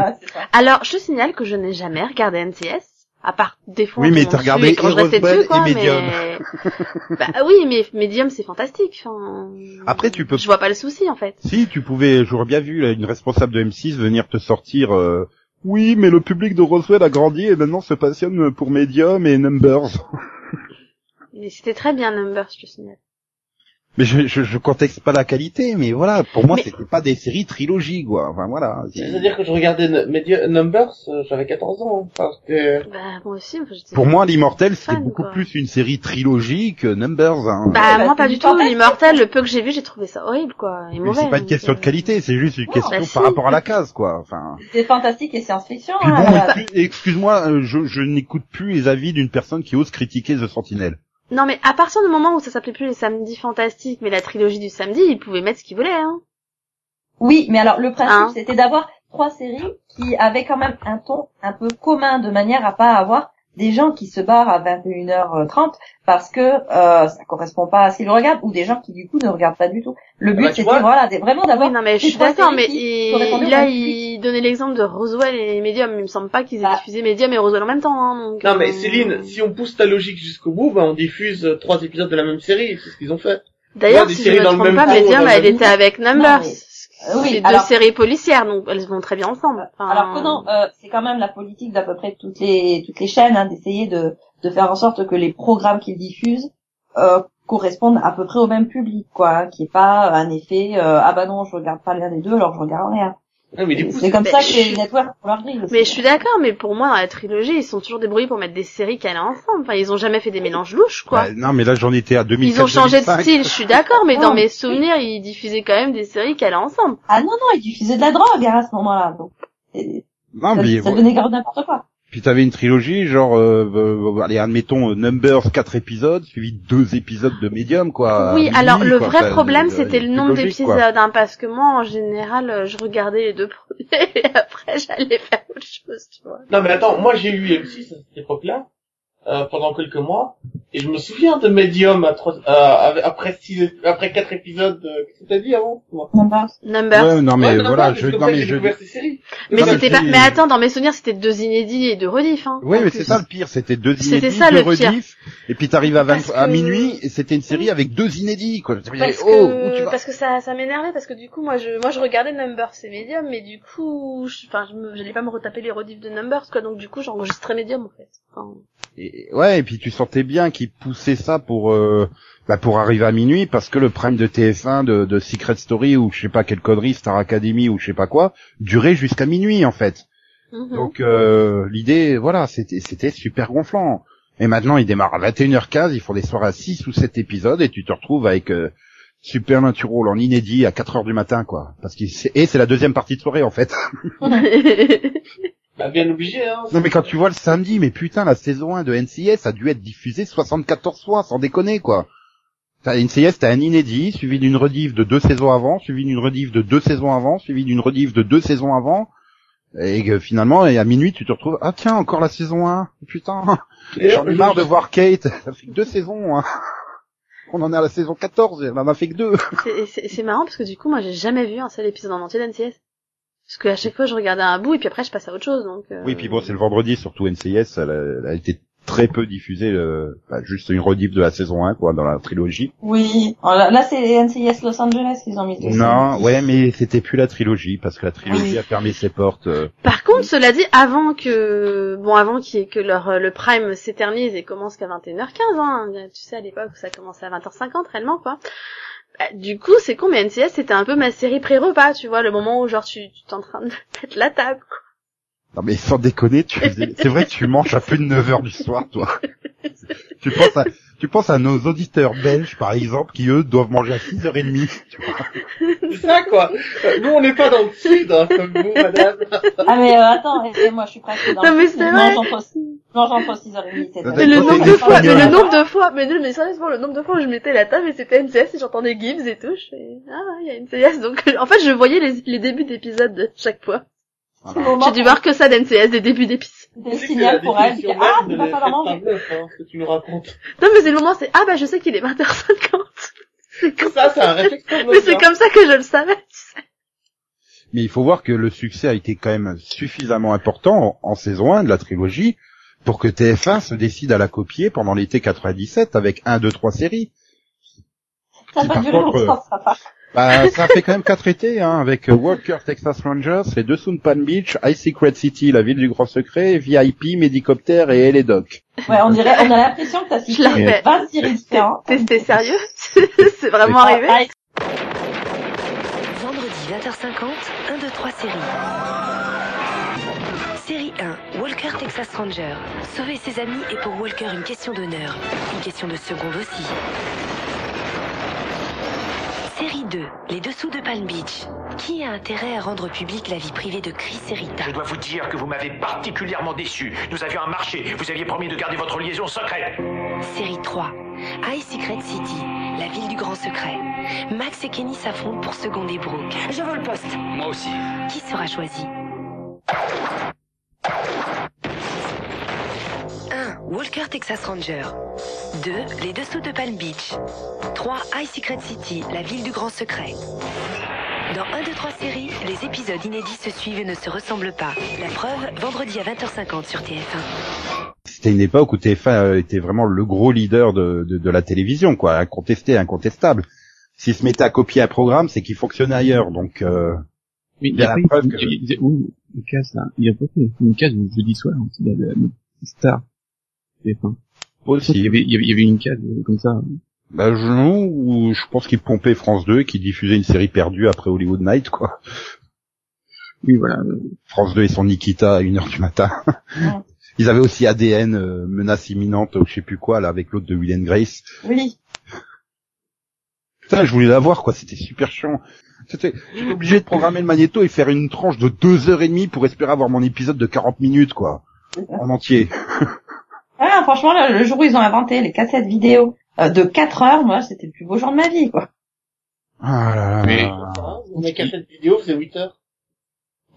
Alors, je te signale que je n'ai jamais regardé NCS. À part des fois Oui, mais t'as regardé quand je dessus, quoi, et Medium. mais... (laughs) bah oui, mais Medium c'est fantastique. Enfin... Après, tu peux Je vois pas le souci en fait. Si, tu pouvais, j'aurais bien vu là, une responsable de M6 venir te sortir. euh, oui, mais le public de Roswell a grandi et maintenant se passionne pour Medium et Numbers. (laughs) Mais c'était très bien Numbers, je te signale. Mais je, je, je contexte pas la qualité, mais voilà, pour moi Mais- c'était pas des séries trilogie, quoi. Enfin voilà. c'est- C'est-à-dire que je regardais Numbers, euh, j'avais 14 ans. Enfin, c'était- Bah moi aussi. Pour moi, l'Immortel Fan, beaucoup quoi. plus une série trilogie que Numbers. Hein. Bah bah, moi pas du tout, l'immortel, le peu que j'ai vu, j'ai trouvé ça horrible quoi, et mauvais. c'est pas une donc, question de qualité, c'est juste une question bah, si. par rapport à la case, quoi. Enfin. C'est fantastique et science-fiction. Puis hein, bon, excuse-moi, euh, je, je n'écoute plus les avis d'une personne qui ose critiquer The Sentinel. Non mais à partir du moment où ça s'appelait plus les samedis fantastiques, mais la trilogie du samedi, ils pouvaient mettre ce qu'ils voulaient, hein. Oui, mais alors le principe, Hein c'était d'avoir trois séries qui avaient quand même un ton un peu commun, de manière à pas avoir des gens qui se barrent à 21h30 parce que euh, ça correspond pas à ce qu'ils regardent, ou des gens qui du coup ne regardent pas du tout. Le but, bah, tu c'était voilà, des- vraiment d'avoir Oui, non mais je suis d'accord, mais il- là il donnait l'exemple de Roswell et Medium, il me semble pas qu'ils aient Bah. diffusé Medium et Roswell en même temps, hein, donc... Non mais euh, Céline, si on pousse ta logique jusqu'au bout, bah on diffuse trois épisodes de la même série, c'est ce qu'ils ont fait. D'ailleurs, si je séries me dans le trompe même pas, Medium, elle était avec Numbers. Euh, oui, c'est deux alors- séries policières, donc elles vont très bien ensemble. Enfin, Alors que non, euh, c'est quand même la politique d'à peu près toutes les toutes les chaînes hein, d'essayer de de faire en sorte que les programmes qu'ils diffusent euh, correspondent à peu près au même public, quoi, hein, qui est pas un effet euh, ah bah non je regarde pas l'un des deux alors je regarde rien. Ouais, mais du coup, C'est comme Mais ça je que les suis- networks font leur grille. aussi. Mais je suis d'accord, mais pour moi, dans la trilogie, ils sont toujours débrouillés pour mettre des séries allaient ensemble. Enfin, ils ont jamais fait des mélanges louches, quoi. Bah, non, mais là j'en étais à 2004 Ils ont changé de 2005. style, je suis d'accord, mais Non, dans mes mais- souvenirs, ils diffusaient quand même des séries allaient ensemble. Ah non non, ils diffusaient de la drogue hein, à ce moment-là, donc Non, ça, mais ça donnait grave n'importe quoi. Puis t'avais une trilogie, genre, euh, euh, allez, admettons, euh, Numbers, quatre épisodes, suivi de deux épisodes de Medium, quoi. oui, alors le quoi. vrai problème, c'est- c'était le nombre d'épisodes, hein, parce que moi, en général, euh, je regardais les deux premiers, (laughs) et après, j'allais faire autre chose, tu vois. Non mais attends, moi j'ai eu M6 à cette époque-là, euh, pendant quelques mois, et je me souviens de Medium à trois, euh, après six, après quatre épisodes, euh, qu'est-ce que t'as dit avant. Numbers. Ouais, non, mais Ouais, non, voilà, je, non, mais je, découvert ces séries. Mais c'était pas, mais attends, dans mes souvenirs, c'était deux inédits et deux rediffs, hein. Oui, mais c'est ça le pire, c'était deux C'était inédits, ça, deux le pire. rediffs, et puis t'arrives à, 20 Parce à que- minuit, et c'était une série avec deux inédits, quoi. Parce oh, que, parce que ça, ça m'énervait parce que du coup, moi, je, moi, je regardais Numbers et Medium, mais du coup, je- enfin, je me, j'allais pas me retaper les rediffs de Numbers, quoi, donc du coup, j'enregistrais Medium, en fait. Enfin, Et- ouais, et puis tu sentais bien qu'ils poussaient ça pour euh, bah, pour arriver à minuit parce que le prime de TF1 de, de Secret Story ou je sais pas quelle connerie Star Academy ou je sais pas quoi durait jusqu'à minuit en fait. mhm. Donc euh, l'idée voilà, c'était c'était super gonflant. Et maintenant, ils démarrent à 21h15, ils font des soirées à 6 ou 7 épisodes, et tu te retrouves avec euh, Supernatural en inédit à 4 heures du matin, quoi. Parce que c'est- et c'est la deuxième partie de soirée, en fait. (laughs) (laughs) Bah, bien obligé, hein. non, mais quand tu vois le samedi, mais putain, la saison 1 de NCIS a dû être diffusée 74 fois, sans déconner, quoi. T'as NCIS, t'as un inédit, suivi d'une rediff de deux saisons avant, suivi d'une rediff de deux saisons avant, suivi d'une rediff de deux saisons avant, et que finalement, et à minuit, tu te retrouves, ah tiens, encore la saison 1, putain, j'en ai marre de voir Kate, ça fait que deux saisons, hein. On en est à la saison 14, elle en a fait que deux. C'est marrant parce que du coup, moi, j'ai jamais vu un seul épisode en entier d'NCS. Parce que à chaque fois, je regardais un bout et puis après, je passais à autre chose. Donc. euh, Oui, puis bon, c'est le vendredi, surtout NCIS, elle a, elle a été très peu diffusée, euh, bah, juste une rediff de la saison 1, quoi, dans la trilogie. Oui. Oh, Là, là, c'est NCIS Los Angeles qu'ils ont mis dessus. Non, ouais, mais c'était plus la trilogie, parce que la trilogie a fermé ses portes. euh. Par contre, cela dit, avant que, bon, avant qu'il y ait que leur, le prime s'éternise et commence qu'à 21h15, hein, tu sais, à l'époque ça commençait à 20h50 réellement, quoi. Bah, du coup, c'est con, mais NCS, c'était un peu ma série pré-repas, tu vois, le moment où, genre, tu, tu t'es en train de (laughs) mettre la table, quoi. Non mais sans déconner, tu faisais- c'est vrai que tu manges à plus de 9 heures du soir, toi. (laughs) tu penses à, tu penses à nos auditeurs belges, par exemple, qui eux doivent manger à 6h30. Tu vois. C'est ça, quoi. Nous, on n'est pas dans le sud, hein, comme vous, madame. Ah mais euh, attends, moi je suis presque dans Non, le mais sud, c'est je vrai. mange entre, je mange entre 6h30 et 7h30. Mais le nombre de fois, mais le nombre de fois, mais non, mais sérieusement, le nombre de fois où je mettais la table et c'était NCS et j'entendais Gibbs et tout, je fais, ah, il y a NCS, donc, en fait, je voyais les, les débuts d'épisodes de chaque fois. J'ai dû voir que ça d'NCS, des débuts d'épisodes. Des signaux pour elle, qui, ah, pas ça d'en manger. hein, ce que tu nous racontes. Non, mais c'est le moment, c'est, ah, bah, je sais qu'il est 20h50. (laughs) C'est comme Ça, c'est un réflexe Mais c'est comme ça que je le savais, tu sais. Mais il faut voir que le succès a été quand même suffisamment important en, en saison 1 de la trilogie pour que TF1 se décide à la copier pendant l'été 97 avec 1, 2, 3 séries. Ça va durer longtemps, ça va. Bah, ça fait quand même quatre étés, hein, avec euh, Walker, Texas Rangers, Les Dessous de Palm Beach, High Secret City, La Ville du Grand Secret, VIP, Médicoptère et LA Doc. Ouais, on dirait, on a l'impression que t'as cité Je l'ai fait. 20 séries différentes. T'es t'es sérieux? (laughs) c'est vraiment arrivé? Vendredi 20h50, 1, 2, 3 séries. Série 1, Walker Texas Ranger. Sauver ses amis est pour Walker une question d'honneur. Une question de seconde aussi. Série 2, Les Dessous de Palm Beach. Qui a intérêt à rendre publique la vie privée de Chris et Rita Je dois vous dire que vous m'avez particulièrement déçu. Nous avions un marché. Vous aviez promis de garder votre liaison secrète. Série 3, High Secret City, la ville du grand secret. Max et Kenny s'affrontent pour seconder Brooke. Je veux le poste. Moi aussi. Qui sera choisi? 1. Walker Texas Ranger 2. Les dessous de Palm Beach 3. High Secret City, la ville du grand secret Dans 1, 2, 3 séries, les épisodes inédits se suivent et ne se ressemblent pas. La preuve, vendredi à 20h50 sur TF1. C'était une époque où TF1 euh, était vraiment le gros leader de, de, de la télévision, quoi, incontesté, incontestable. S'il se mettait à copier un programme, c'est qu'il fonctionnait ailleurs, donc... Euh... Mais Il y a la preuve que- il y a- oui, une case là. Il y a pas une case le jeudi soir. hein, Il y a la star. TF1. Aussi. Il y avait, il y avait, il y avait une case euh, comme ça. Bah, je, non, ou je pense qu'ils pompaient France 2 et qu'ils diffusaient une série perdue après Hollywood Night, quoi. Oui, voilà. France 2 et son Nikita à 1h du matin. Ils avaient aussi ADN, euh, menace imminente, ou je sais plus quoi, là, avec l'autre de Will and Grace. Oui. Putain, je voulais la voir, quoi, c'était super chiant. C'était, j'étais obligé de programmer le magnéto et faire une tranche de deux heures et demie pour espérer avoir mon épisode de 40 minutes, quoi. En entier. (laughs) Ouais, franchement, le, le jour où ils ont inventé les cassettes vidéo euh, de 4 heures, moi, c'était le plus beau jour de ma vie, quoi. Ah là là. Mais- a cette vidéo, c'est 8 heures.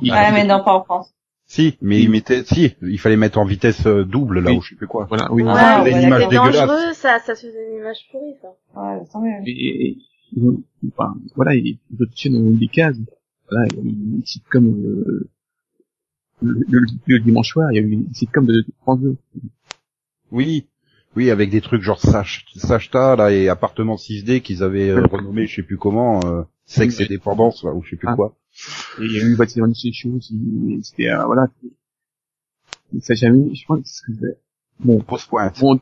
il- Ouais, mais non, pas en France. Si, mais il mettait, si, il fallait mettre en vitesse euh, double, là, Oui. ou je sais plus quoi. Voilà, oui. Ouais, Ah, ouais, une image dangereux, ça, ça se faisait une image pourrie, ça. Ouais, tant mieux. Et, enfin, voilà, ils d'autres chaînes ont eu des cases. Voilà, il y a eu une sitcom euh, le, le, le dimanche soir, il y a eu une sitcom de France 2. Oui, oui, avec des trucs genre Sach- Sachta, là, et Appartement 6D qu'ils avaient euh, renommé, je sais plus comment, euh, Sexe et dépendance, là, ou je sais plus Ah. quoi. Et il y a eu une voiture de chez Chou aussi. C'était, euh, voilà. Ça jamais, je pense que ce bon, Pause pointe. bon,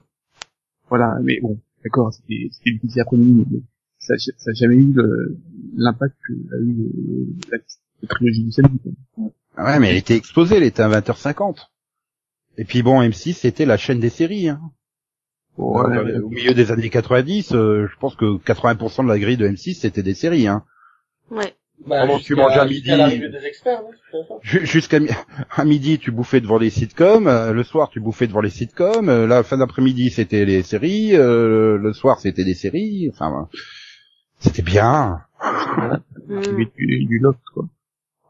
voilà, mais bon, d'accord, c'était, c'était diffusé après-midi, mais ça, ça a jamais eu le- l'impact que a eu euh, la, la trilogie du samedi. Ah ouais, mais elle était exposée, elle était à 20h50. Et puis bon, M6, c'était la chaîne des séries, hein. Ouais, Euh, au milieu des années 90, euh, je pense que 80% de la grille de M6 c'était des séries. Hein. Ouais. Bah, Pendant que tu jusqu'à- mangeais à midi. Jusqu'à (laughs) à midi, tu bouffais devant les sitcoms. euh, le soir, tu bouffais devant les sitcoms. euh, la fin d'après-midi, c'était les séries. euh, le soir, c'était des séries. Enfin, euh, c'était bien. (laughs) du, du, du loft, quoi.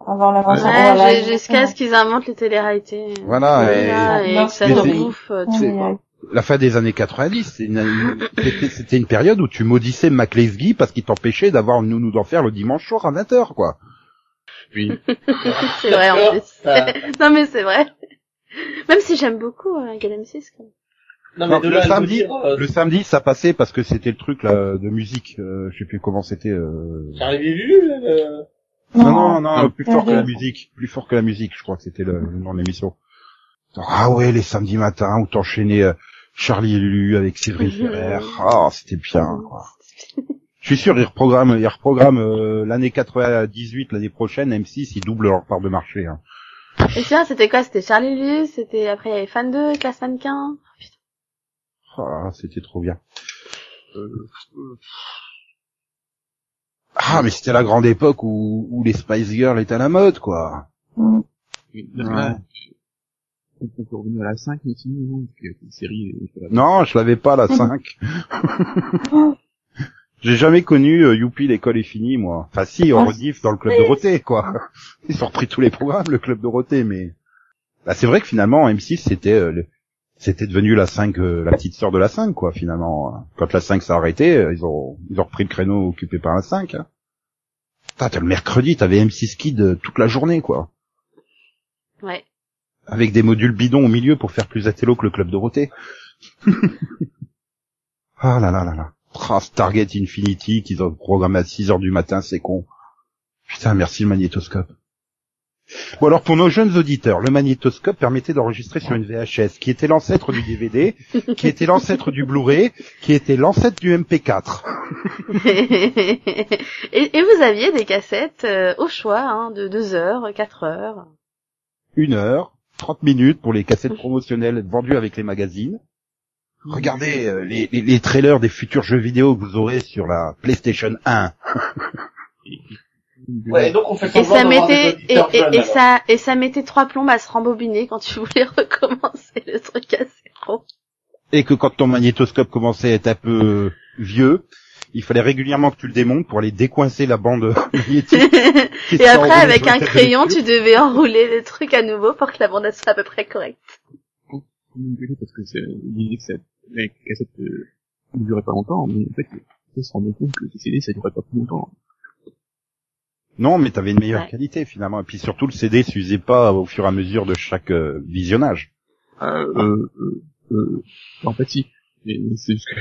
Avant l'avancée. Ouais, voilà, jusqu'à ce qu'ils inventent les téléréalités. Voilà, et- Voilà, et, Non, que ça te bouffe euh, tout. La fin des années 90, c'est une- c'était c'était une période où tu maudissais McLeesgy parce qu'il t'empêchait d'avoir une nounou d'enfer le dimanche soir à 20h, quoi. Oui. (laughs) c'est vrai en plus. (laughs) Non mais c'est vrai. Même si j'aime beaucoup euh, Gal M6 quand même. Non, Non, mais de le là samedi, dire, euh, le samedi, ça passait parce que c'était le truc là de musique. euh, je sais plus comment c'était. euh, Charlie et Lulu, Non, non, non, Non. plus fort que la musique, plus fort que la musique, je crois que c'était le, le nom de l'émission. Ah ouais, les samedis matins où t'enchaînais euh, Charlie et Lulu avec Séverine Ferrer. Ah, c'était bien. Quoi. Je suis sûr, ils reprogramment, ils reprogramment euh, l'année 98, l'année prochaine, M6, ils doublent leur part de marché. Hein. Et tiens, c'était quoi? C'était Charlie Lulu, c'était après il y avait Fan 2, Classe Mannequin. Ah, c'était trop bien. Euh, Ah, mais c'était la grande époque où, où les Spice Girls étaient à la mode, quoi. Mais là, on peut revenir à la 5, mais sinon, non, série, je l'avais pas la 5. (laughs) J'ai jamais connu euh, Youpi l'école est finie moi. Enfin si, en Ah, rediff dans le club Dorothée quoi. (laughs) Ils ont repris tous les programmes le club Dorothée mais bah, c'est vrai que finalement M6 c'était euh, le- c'était devenu la 5 euh, la petite sœur de la 5 quoi finalement. Quand la 5 s'est arrêtée, euh, ils ont ils ont repris le créneau occupé par la 5. Hein. Putain, t'as le mercredi, t'avais M6 Kid euh, toute la journée quoi. Ouais. Avec des modules bidons au milieu pour faire plus athélo que le club Dorothée. (laughs) ah là là là là. Ah, Stargate Infinity qu'ils ont programmé à 6 heures du matin, c'est con. Putain, merci le magnétoscope. Bon alors pour nos jeunes auditeurs, le magnétoscope permettait d'enregistrer sur une VHS, qui était l'ancêtre du DVD, qui était l'ancêtre du Blu-ray, qui était l'ancêtre du MP4. (laughs) et, et vous aviez des cassettes euh, au choix, hein, de 2 heures, 4 heures. Une heure, 30 minutes pour les cassettes promotionnelles vendues avec les magazines. Regardez euh, les, les- les trailers des futurs jeux vidéo que vous aurez sur la PlayStation 1. (laughs) Ouais, et donc on fait Et ça mettait et, auditeurs et, jeunes, et alors. ça et ça mettait trois plombes à se rembobiner quand tu voulais (laughs) recommencer le truc à zéro. Et que quand ton magnétoscope commençait à être un peu euh, vieux, il fallait régulièrement que tu le démontes pour aller décoincer la bande (laughs) magnétique. (laughs) et après avec un crayon tu devais enrouler le truc à nouveau pour que la bande soit à peu près correcte. parce que c'est, il que ça, la cassette, ne durait pas longtemps, mais en fait, il se rendait compte que les CD, ça durait pas plus longtemps. Non, mais t'avais une meilleure Ouais. qualité finalement. Et puis surtout, le CD s'usait pas au fur et à mesure de chaque euh, visionnage. Euh, euh, euh, euh, en fait, si. Mais c'est juste que,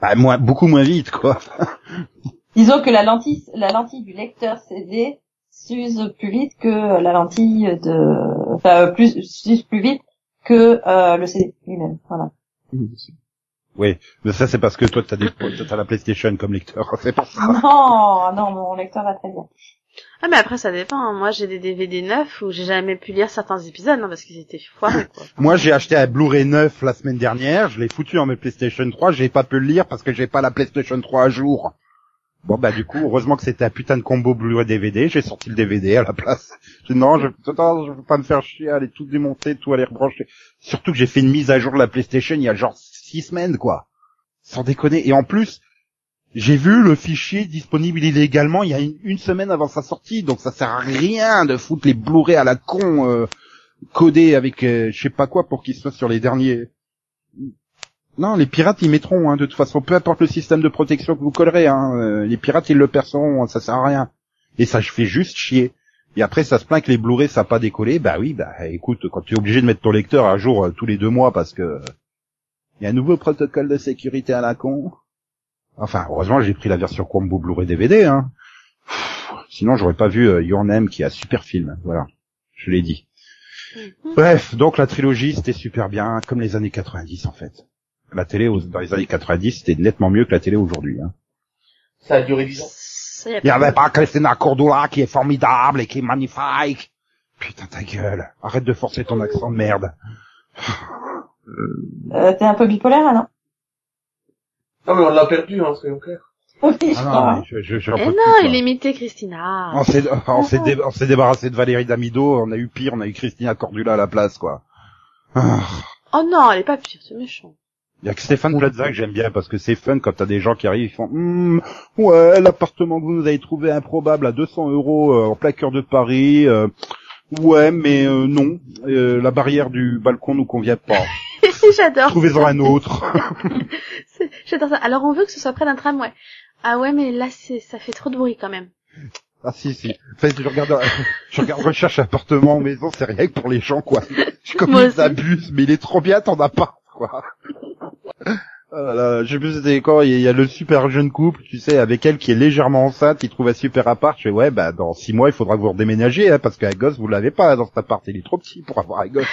Bah, moins, beaucoup moins vite, quoi. (laughs) Disons que la lentille, la lentille du lecteur CD s'use plus vite que la lentille de, enfin, plus, s'use plus vite que euh, le CD lui-même. Voilà. Oui, mais ça c'est parce que toi t'as des, t'as la PlayStation comme lecteur, (laughs) c'est pour ça. Non, non, mon lecteur va très bien. Ah mais après ça dépend. hein. Moi j'ai des DVD neufs où j'ai jamais pu lire certains épisodes hein, parce qu'ils étaient foirés quoi. (laughs) Moi j'ai acheté un Blu-ray neuf la semaine dernière, je l'ai foutu en mes PlayStation 3, j'ai pas pu le lire parce que j'ai pas la PlayStation 3 à jour. Bon bah du coup, heureusement que c'était un putain de combo Blu-ray DVD, j'ai sorti le DVD à la place. J'ai dit, non, je, attends, je veux pas me faire chier, à aller tout démonter, tout aller rebrancher. Surtout que j'ai fait une mise à jour de la PlayStation il y a genre six semaines quoi. Sans déconner. Et en plus, j'ai vu le fichier disponible illégalement il y a une, semaine avant sa sortie, donc ça sert à rien de foutre les Blu-ray à la con euh, codés avec euh, je sais pas quoi pour qu'ils soient sur les derniers. Non, les pirates ils mettront hein, de toute façon, peu importe le système de protection que vous collerez, hein, euh, les pirates ils le perceront, ça sert à rien. Et ça je fais juste chier. Et après ça se plaint que les Blu-ray ça pas décollé, bah oui, bah écoute, quand tu es obligé de mettre ton lecteur à jour euh, tous les deux mois parce que il y a un nouveau protocole de sécurité à la con. Enfin, heureusement j'ai pris la version combo Blu-ray DVD, hein. Sinon j'aurais pas vu euh, Your Name qui est un super film, voilà. Je l'ai dit. Bref, donc la trilogie c'était super bien, comme les années 90 en fait. La télé aux- dans les années 90 c'était nettement mieux que la télé aujourd'hui. Hein. Ça a duré 10 ans. Il y pas- avait pas Christina Cordula qui est formidable et qui est magnifique. Putain ta gueule, arrête de forcer ton accent de merde. Euh, t'es un peu bipolaire, là, non Non mais on l'a perdu, hein, soyons clairs. (laughs) Ah non, mais je, je, j'en Eh non, plus, il imitait Christina. On s'est, (laughs) on s'est, dé- débarrassé de Valérie Damido, on a eu pire, on a eu Christina Cordula à la place, quoi. Ah. Oh non, elle est pas pire, c'est méchant. Il y a que Stéphane Plaza que j'aime bien parce que c'est fun quand t'as des gens qui arrivent, ils font Hum, ouais l'appartement que vous nous avez trouvé improbable à 200 euros euh, en plein cœur de Paris, euh, ouais mais euh, non, euh, la barrière du balcon nous convient pas. (laughs) (laughs) J'adore. Trouvez-en un autre. (laughs) J'adore ça. Alors on veut que ce soit près d'un tramway. Ah ouais, mais là c'est ça fait trop de bruit quand même. ah si si. Enfin, je regarde, je regarde recherche appartement maison, c'est rien que pour les gens quoi. Je comme ils abusent, mais il est trop bien ton appart quoi. Voilà, je sais plus c'était quand, il y a- le super jeune couple, tu sais, avec elle qui est légèrement enceinte, il trouve un super appart, je fais ouais, bah dans six mois il faudra que vous redéménager, hein, parce qu'un gosse vous l'avez pas dans cet appart, il est trop petit pour avoir un gosse.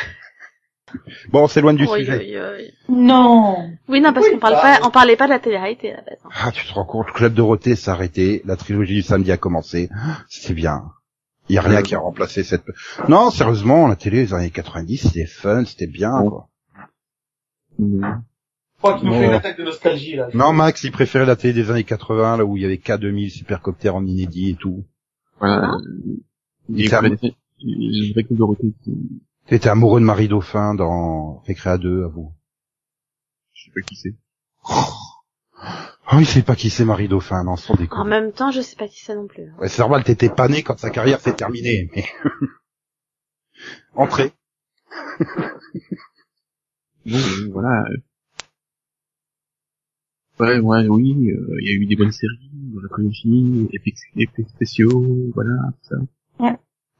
Bon, on s'éloigne du Oui, sujet. oui, oui. Non. Oui, non, parce qu'on parle pas, on parlait pas de la télé-réalité à la base. hein. Ah, tu te rends compte, le Club Dorothée s'est arrêté, la trilogie du samedi a commencé, c'était bien. Il y a rien qui a remplacé cette... Non, sérieusement, la télé des années 90, c'était fun, c'était bien, quoi. Je crois qu'il nous une attaque de nostalgie, là. Non, Max, il préférait la télé des années 80, là où il y avait K2000, Supercopter en inédit et tout. Voilà. Il Et était, voilà, t'étais amoureux de Marie Dauphin dans Récréa 2, à vous. je sais pas qui c'est. Oh, il sait pas qui c'est Marie Dauphin, non, sans En déconner. même temps, je sais pas qui c'est non plus. Ouais, c'est normal, t'étais pas né quand sa carrière s'est terminée, mais... (laughs) Entrez. (laughs) Bon, euh, voilà. Ouais, ouais, oui, euh, il y a eu des bonnes séries, la trilogie, effets, effets spéciaux, voilà, tout ça.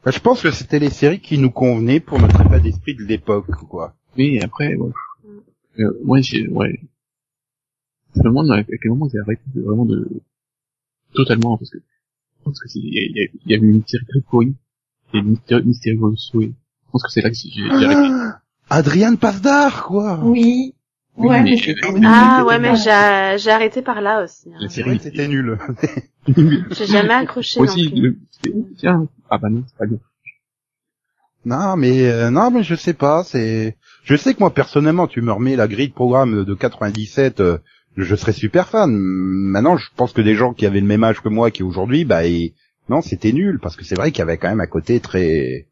Bah, je pense que c'était les séries qui nous convenaient pour notre état d'esprit de l'époque, quoi. Mais après, ouais. Euh, moi, j'ai, ouais. Je me demande à quel moment j'ai arrêté de, vraiment de, totalement, parce que, je pense que c'est, il y a, il y a- il y a eu une série très pourrie, et Mysterio, Souhait. Je pense que c'est là que j'ai j'ai arrêté. (gasps) Ah, Adriane Pasdar, quoi. Oui. Ouais, mais- Ah ouais, mais j'ai j'ai arrêté par là aussi. hein. La série, C'était nul. (laughs) J'ai jamais accroché non aussi, plus. le, c'était- tiens, ah bah non, c'est pas bien. Non, mais euh, non, mais je sais pas. C'est, je sais que moi personnellement, tu me remets la grille de programme de 97, euh, je serais super fan. Maintenant, je pense que des gens qui avaient le même âge que moi, qui aujourd'hui, bah, et... non, c'était nul parce que c'est vrai qu'il y avait quand même un côté très,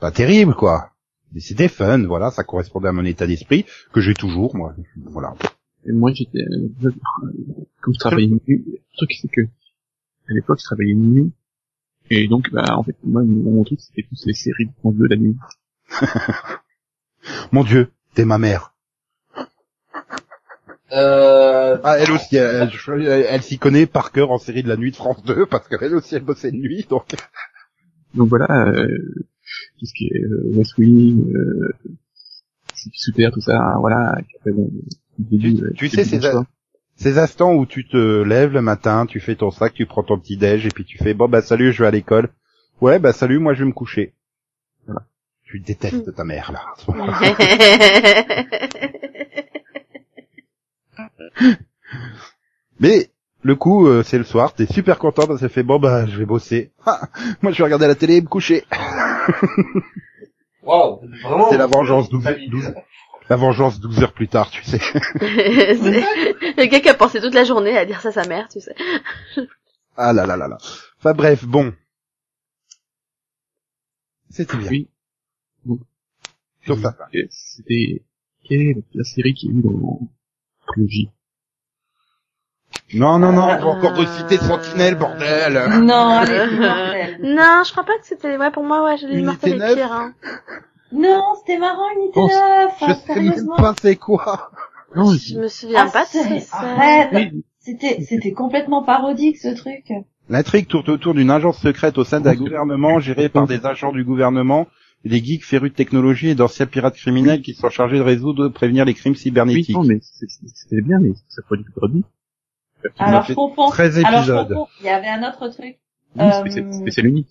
pas terrible, quoi. Mais c'était fun, voilà, ça correspondait à mon état d'esprit que j'ai toujours, moi. Voilà. Et moi, j'étais, euh, comme je travaillais de nuit, le truc c'est que, à l'époque, je travaillais de nuit, et donc, bah, en fait, moi, mon, truc, c'était tous les séries de France 2 la nuit. (laughs) Mon Dieu, t'es ma mère. Euh, Ah, elle aussi, elle, elle- elle s'y connaît par cœur en série de la nuit de France 2 parce qu'elle aussi elle bossait de nuit, donc. Donc voilà, euh, tout ce qui est euh, West Wing, euh, Super, tout ça, voilà, après, bon, début, Tu sais, bon ces, instants où tu te lèves le matin, tu fais ton sac, tu prends ton petit déj et puis tu fais bon bah salut, je vais à l'école. Ouais, bah salut, moi je vais me coucher. Voilà. Tu détestes ta mère là. (laughs) (laughs) Mais le coup, euh, c'est le soir, t'es super content parce que fait bon bah je vais bosser. Ah, (laughs) moi je vais regarder la télé et me coucher. Waouh, vraiment. C'est la vengeance 12, 12 la vengeance 12 heures plus tard, tu sais. (laughs) C'est le gars qui a pensé toute la journée à dire ça à sa mère, tu sais. Ah là là là là. Enfin bref, bon. C'était bien. Oui. Donc, Sur ça. C'était, quelle est la série qui est eu dans la trilogie Non, non, non, on va encore reciter Sentinelle, bordel. Non. (laughs) Non, je crois pas que c'était, ouais, pour moi, ouais, j'ai lu Unité Martin et neuf Pierre, hein. (laughs) Non, c'était marrant, Unité Oh, 9. Je sais même pas c'est quoi. Non, Je me souviens Ah, pas de. Arrête. C'était, c'était complètement parodique, ce truc. L'intrigue tourne autour d'une agence secrète au sein d'un gouvernement gérée par des agents du gouvernement, des geeks férus de technologie et d'anciens pirates criminels qui sont chargés de résoudre de prévenir les crimes oui, cybernétiques. non, mais c'était bien, mais ça produit du produit. Alors, je confonds. 13 Alors, je épisodes. Il y avait un autre truc. Oui, Euh, spécial, unique.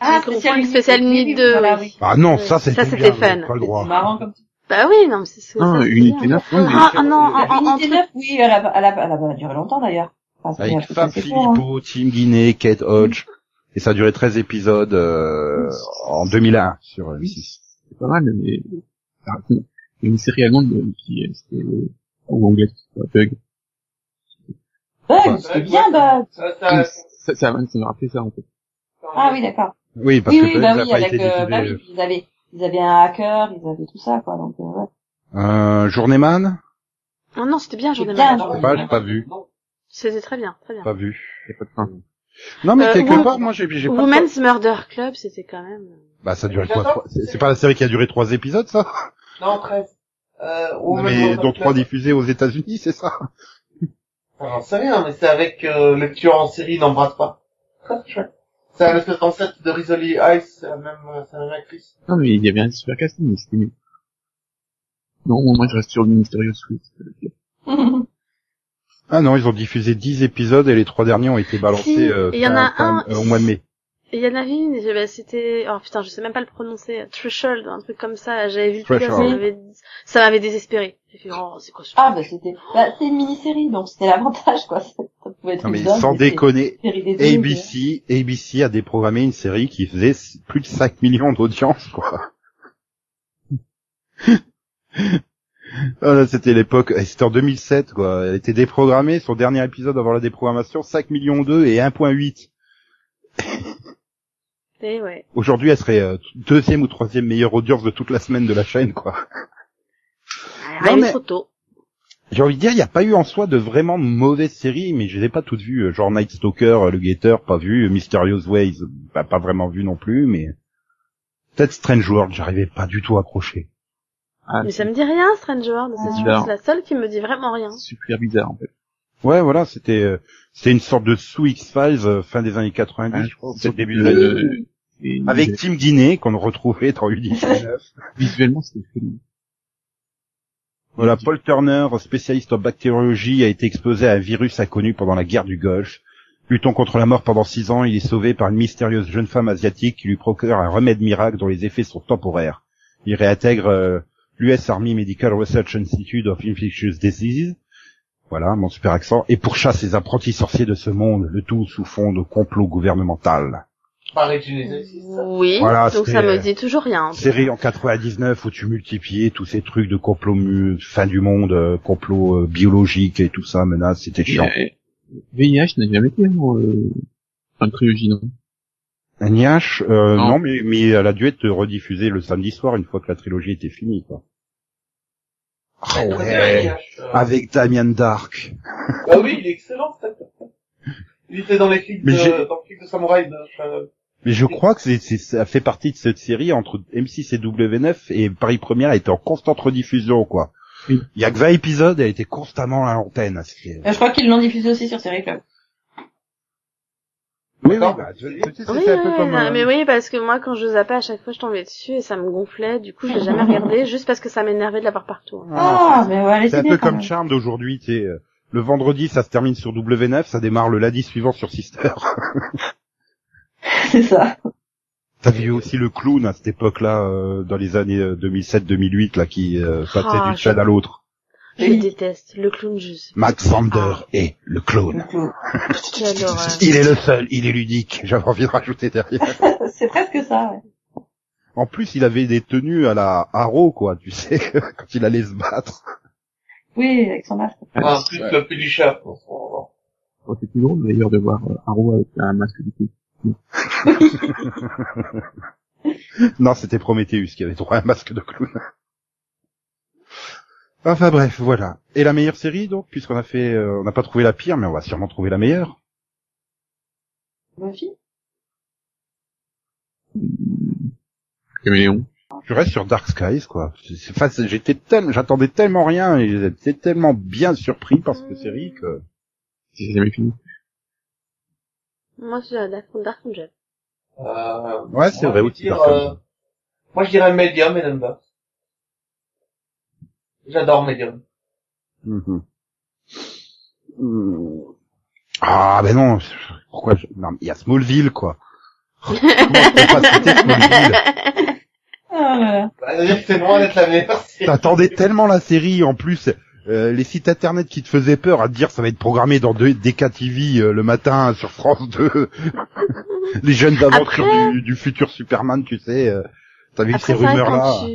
Ah, spécial Unité. Spécial Oui, Unité oui, 2, voilà, oui. oui. Ah non, Oui. ça c'était Ça, c'était fun. Pas le droit. C'est marrant comme ça. Bah oui, non, mais c'est ça. Non, c'est Unité bien. 9, ouais, mais- Ah, ah, non, Unité truc- 9, oui, elle a, elle a, elle a, duré longtemps d'ailleurs. C'est- Avec c'est Fab court, hein. Filippo, Tim Guinée, Kate Hodge. Et ça a duré 13 épisodes euh, en 2001 sur M6. C'est pas mal, mais, il y a une série allemande euh, qui est, euh, ou anglaise, c'est pas Bug. Bug, c'était bien Bug. Ça, ça, Ça, ça, m'a- rappelé ça, en fait. Ah oui, d'accord. Oui, parce oui, que oui, Bugs bah oui, pas avec, été euh, bah oui, ils avaient, ils avaient un hacker, ils avaient tout ça, quoi, donc, euh, ouais. Euh, Journeyman Oh non, c'était bien, C'est. Je sais pas, j'ai pas vu. C'était très bien, très bien. Pas vu. A pas de fin. Non, mais Euh, quelque part, moi, j'ai j'ai pas... Women's Murder Club, c'était quand même... Bah, ça durait quoi trois- C'est c'est pas la série qui a duré trois épisodes, ça? Non, 13. Euh, Mais dont trois diffusés aux États-Unis, c'est ça? J'en sais rien, mais c'est avec euh, le tueur en série n'embrasse pas. C'est un espèce d'ancêtre de Rizzoli Ice, c'est la même, euh, c'est la même actrice. Non, mais il y avait un super casting, mais c'était nul. Non, moi, je reste sur le Mysterious Suite. c'est le pire. Ah non, ils ont diffusé 10 épisodes et les trois derniers ont été balancés Si, euh, en fin- euh, au mois de mai. Et il y en avait une, et bah, c'était, oh putain, je sais même pas le prononcer, Threshold, un truc comme ça, j'avais vu le truc, ça m'avait, ça m'avait désespéré. J'ai fait, oh, c'est quoi ce Ah, bah, c'était, bah, c'est une mini-série, donc c'était l'avantage, quoi. (laughs) Ça pouvait être Non mais sans déconner, ABC, ABC a déprogrammé une série qui faisait plus de 5 millions d'audience, quoi. (laughs) Voilà, c'était l'époque, et c'était en 2007, quoi. Elle était déprogrammée, son dernier épisode avant la déprogrammation, 5 millions 2 et 1.8. Et ouais. Aujourd'hui, elle serait euh, deuxième ou troisième meilleure audience de toute la semaine de la chaîne, quoi. Rien mais- trop tôt. J'ai envie de dire, il n'y a pas eu en soi de vraiment mauvaises séries, mais je les ai pas toutes vues. euh, Genre Night Stalker, euh, Le Gator, pas vu. euh, Mysterious Ways, bah, pas vraiment vu non plus, mais... Peut-être Strange World, j'arrivais pas du tout à accrocher. Ah, Mais ça me dit rien, Strange World, c'est bizarre. c'est la seule qui me dit vraiment rien. super bizarre, en fait. Ouais, voilà, c'était euh, c'était une sorte de sous X-Files euh, fin des années 90, je crois, au début des années 2000. et- Avec Tim Guinée, qu'on retrouvait dans U19. (laughs) Visuellement, c'était fou. Voilà, Paul Turner, spécialiste en bactériologie, a été exposé à un virus inconnu pendant la guerre du Golfe. Luttant contre la mort pendant six ans, il est sauvé par une mystérieuse jeune femme asiatique qui lui procure un remède miracle dont les effets sont temporaires. Il réintègre euh, l'US Army Medical Research Institute of Infectious Diseases, voilà mon super accent, et pourchasse ses apprentis sorciers de ce monde, le tout sous fond de complot gouvernemental. Oui, Voilà, donc ça me dit toujours rien. Série en 99 où tu multipliais tous ces trucs de complot mu- fin du monde, euh, complot euh, biologique et tout ça, menace, c'était chiant. Et, euh, VIH n'a jamais été euh, une trilogie, non? NIH, euh, Non. non, mais, mais elle a dû être rediffusée le samedi soir une fois que la trilogie était finie, quoi. Ah ouais, avec Damien Dark. Bah oui, il est excellent, cet acteur. Il était dans les clips Mais de, j'ai- dans le clip de Samouraï de Shannon. Mais je crois que c'est, c'est- ça fait partie de cette série entre M6 et W9 et Paris Première était en constante rediffusion, quoi. Il y a que 20 épisodes, elle était constamment à l'antenne. Euh, Je crois qu'ils l'ont diffusé aussi sur Série Club. Oui, oui, bah, tu- tu sais, Oui, c'est un oui, peu oui, comme, non, euh, mais oui, parce que moi, quand je zappais, à chaque fois, je tombais dessus et ça me gonflait. Du coup, je l'ai jamais regardé, (laughs) juste parce que ça m'énervait de l'avoir partout. Ah, mais ouais, C'est un peu comme Charm d'aujourd'hui, tu sais. euh, Le vendredi, ça se termine sur W9, ça démarre le lundi suivant sur Sister. (laughs) C'est ça. T'as vu aussi le clown à cette époque-là, euh, dans les années euh, 2007-2008, là, qui euh, passait Ah, d'une chaîne à l'autre. Je déteste le clown juste. Max Vander est le clown. (laughs) Il est le seul, il est l'unique. J'avais envie de rajouter derrière. (laughs) C'est presque ça, ouais. En plus, il avait des tenues à la Haro, quoi, tu sais, (laughs) quand il allait se battre. Oui, avec son masque. Ah, en plus, le pour ce moment. Oh, c'est plus drôle, d'ailleurs, de voir euh, Arrow avec un masque du coup. non, c'était Prometheus qui avait droit à un masque de clown. Enfin bref, voilà. Et la meilleure série, donc, puisqu'on a fait, euh, on n'a pas trouvé la pire, mais on va sûrement trouver la meilleure. Buffy Caméléon. Je reste sur Dark Skies, quoi. Enfin, j'étais tellement, j'attendais tellement rien et j'étais tellement bien surpris par cette série que. C'est jamais fini. Moi, c'est Dark, Dark Angel. Euh, Ouais, c'est vrai dire, euh, moi, je dirais Medium et. J'adore Medium. Mhm. Hmm. Ah, ben non. Pourquoi je... Non, mais il y a Smallville, quoi. (laughs) Comment on peut pas citer Smallville là là. Bah, c'est loin d'être la meilleure. T'attendais tellement la série, en plus, euh, les sites internet qui te faisaient peur à te dire ça va être programmé dans deux- DKTV euh, le matin sur France 2. (laughs) les jeunes aventures Après- du, du futur Superman, tu sais. euh, T'avais eu Après, ces quand tu,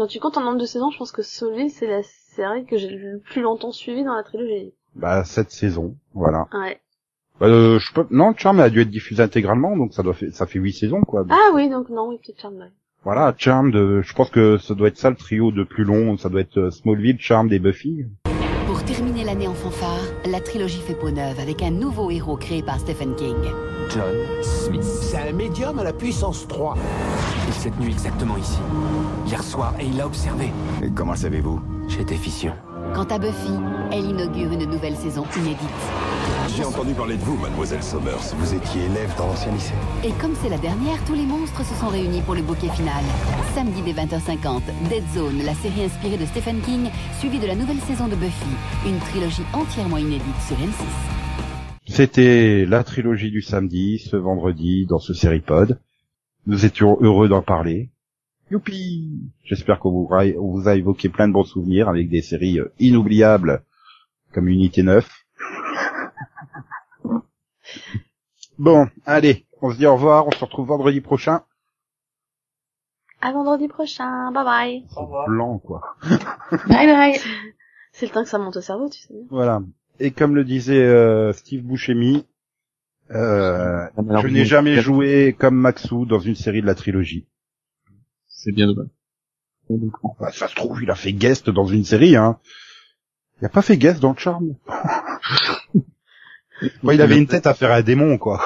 quand tu comptes en nombre de saisons, je pense que Soleil, c'est la série que j'ai le plus longtemps suivie dans la trilogie. Bah cette saison, voilà. Ouais. Euh, je peux... Non, Charm a dû être diffusé intégralement, donc ça doit faire... ça fait huit saisons quoi. Ah oui, donc non, oui, peut-être Charmed. ouais. Voilà, Charm de, je pense que ça doit être ça le trio de plus long, ça doit être euh, Smallville, Charm et Buffy. Pour terminer l'année en fanfare, la trilogie fait peau neuve avec un nouveau héros créé par Stephen King. John Smith. C'est un médium à la puissance 3. Et cette nuit exactement ici. Hier soir, et il l'a observé. Et comment savez-vous? J'étais fission. Quant à Buffy, elle inaugure une nouvelle saison inédite. J'ai entendu parler de vous, mademoiselle Somers. Vous étiez élève dans l'ancien lycée. Et comme c'est la dernière, tous les monstres se sont réunis pour le bouquet final. Samedi dès 20h50, Dead Zone, la série inspirée de Stephen King, suivie de la nouvelle saison de Buffy, une trilogie entièrement inédite sur M6. C'était la trilogie du samedi, ce vendredi, dans ce Seripod. Nous étions heureux d'en parler. Youpi J'espère qu'on vous, a- on vous a évoqué plein de bons souvenirs avec des séries euh, inoubliables comme Unité 9. Bon, allez, on se dit au revoir, on se retrouve vendredi prochain. À vendredi prochain. Bye bye. Blanc, quoi. (laughs) Bye bye. C'est le temps que ça monte au cerveau, tu sais. Voilà. Et comme le disait euh, Steve Buscemi, euh, je n'ai jamais joué comme Maxou dans une série de la trilogie. C'est bien dommage. Bah, ça se trouve, il a fait guest dans une série, hein. Il a pas fait guest dans le charme. (laughs) Moi, il avait une tête à faire un démon, quoi.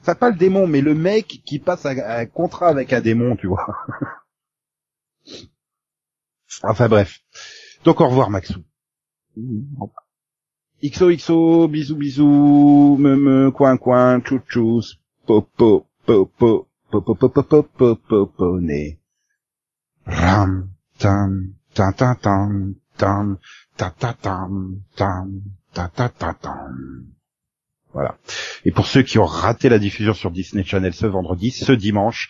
Enfin, pas le démon, mais le mec qui passe un, un contrat avec un démon, tu vois. Enfin, bref. Donc, au revoir, Maxou. XOXO, bisous, bisous, me, me, coin, coin, chouchous, popo, popo, popo, popo, popo, popo, né. Ram, tam, tam, tam, tam, tam, ta, ta, tam, tam, ta, ta, ta, tam. Voilà. Et pour ceux qui ont raté la diffusion sur Disney Channel ce vendredi, ce dimanche,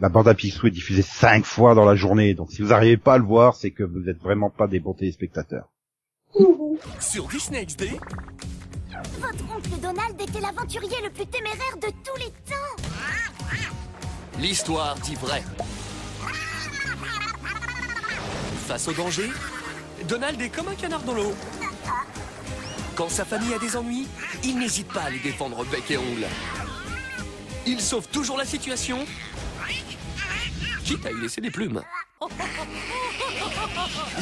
la bande à Picsou est diffusée cinq fois dans la journée. Donc si vous n'arrivez pas à le voir, c'est que vous êtes vraiment pas des bons téléspectateurs. Sur Disney XD, Votre oncle Donald était l'aventurier le plus téméraire de tous les temps. l'histoire dit vrai. Face au danger, Donald est comme un canard dans l'eau. Quand sa famille a des ennuis, il n'hésite pas à les défendre bec et ongle. Il sauve toujours la situation, quitte à y laisser des plumes.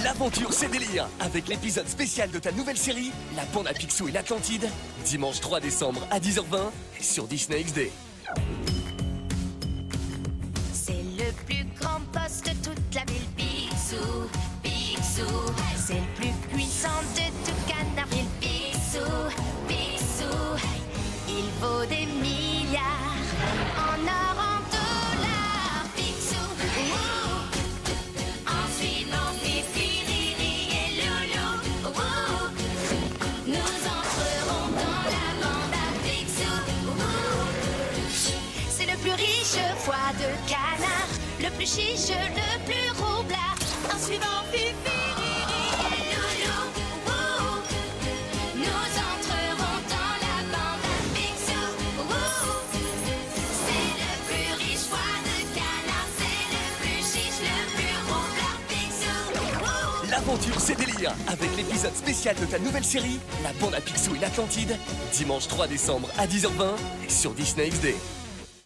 L'aventure, c'est délire Avec l'épisode spécial de ta nouvelle série, La bande à Picsou et l'Atlantide, dimanche 3 décembre à 10h20 sur Disney XD. Chiche, le plus roublard. Picsou, ouh. L'aventure, c'est délire Avec l'épisode spécial de ta nouvelle série, La bande à Picsou et l'Atlantide, dimanche 3 décembre à 10h20 sur Disney XD.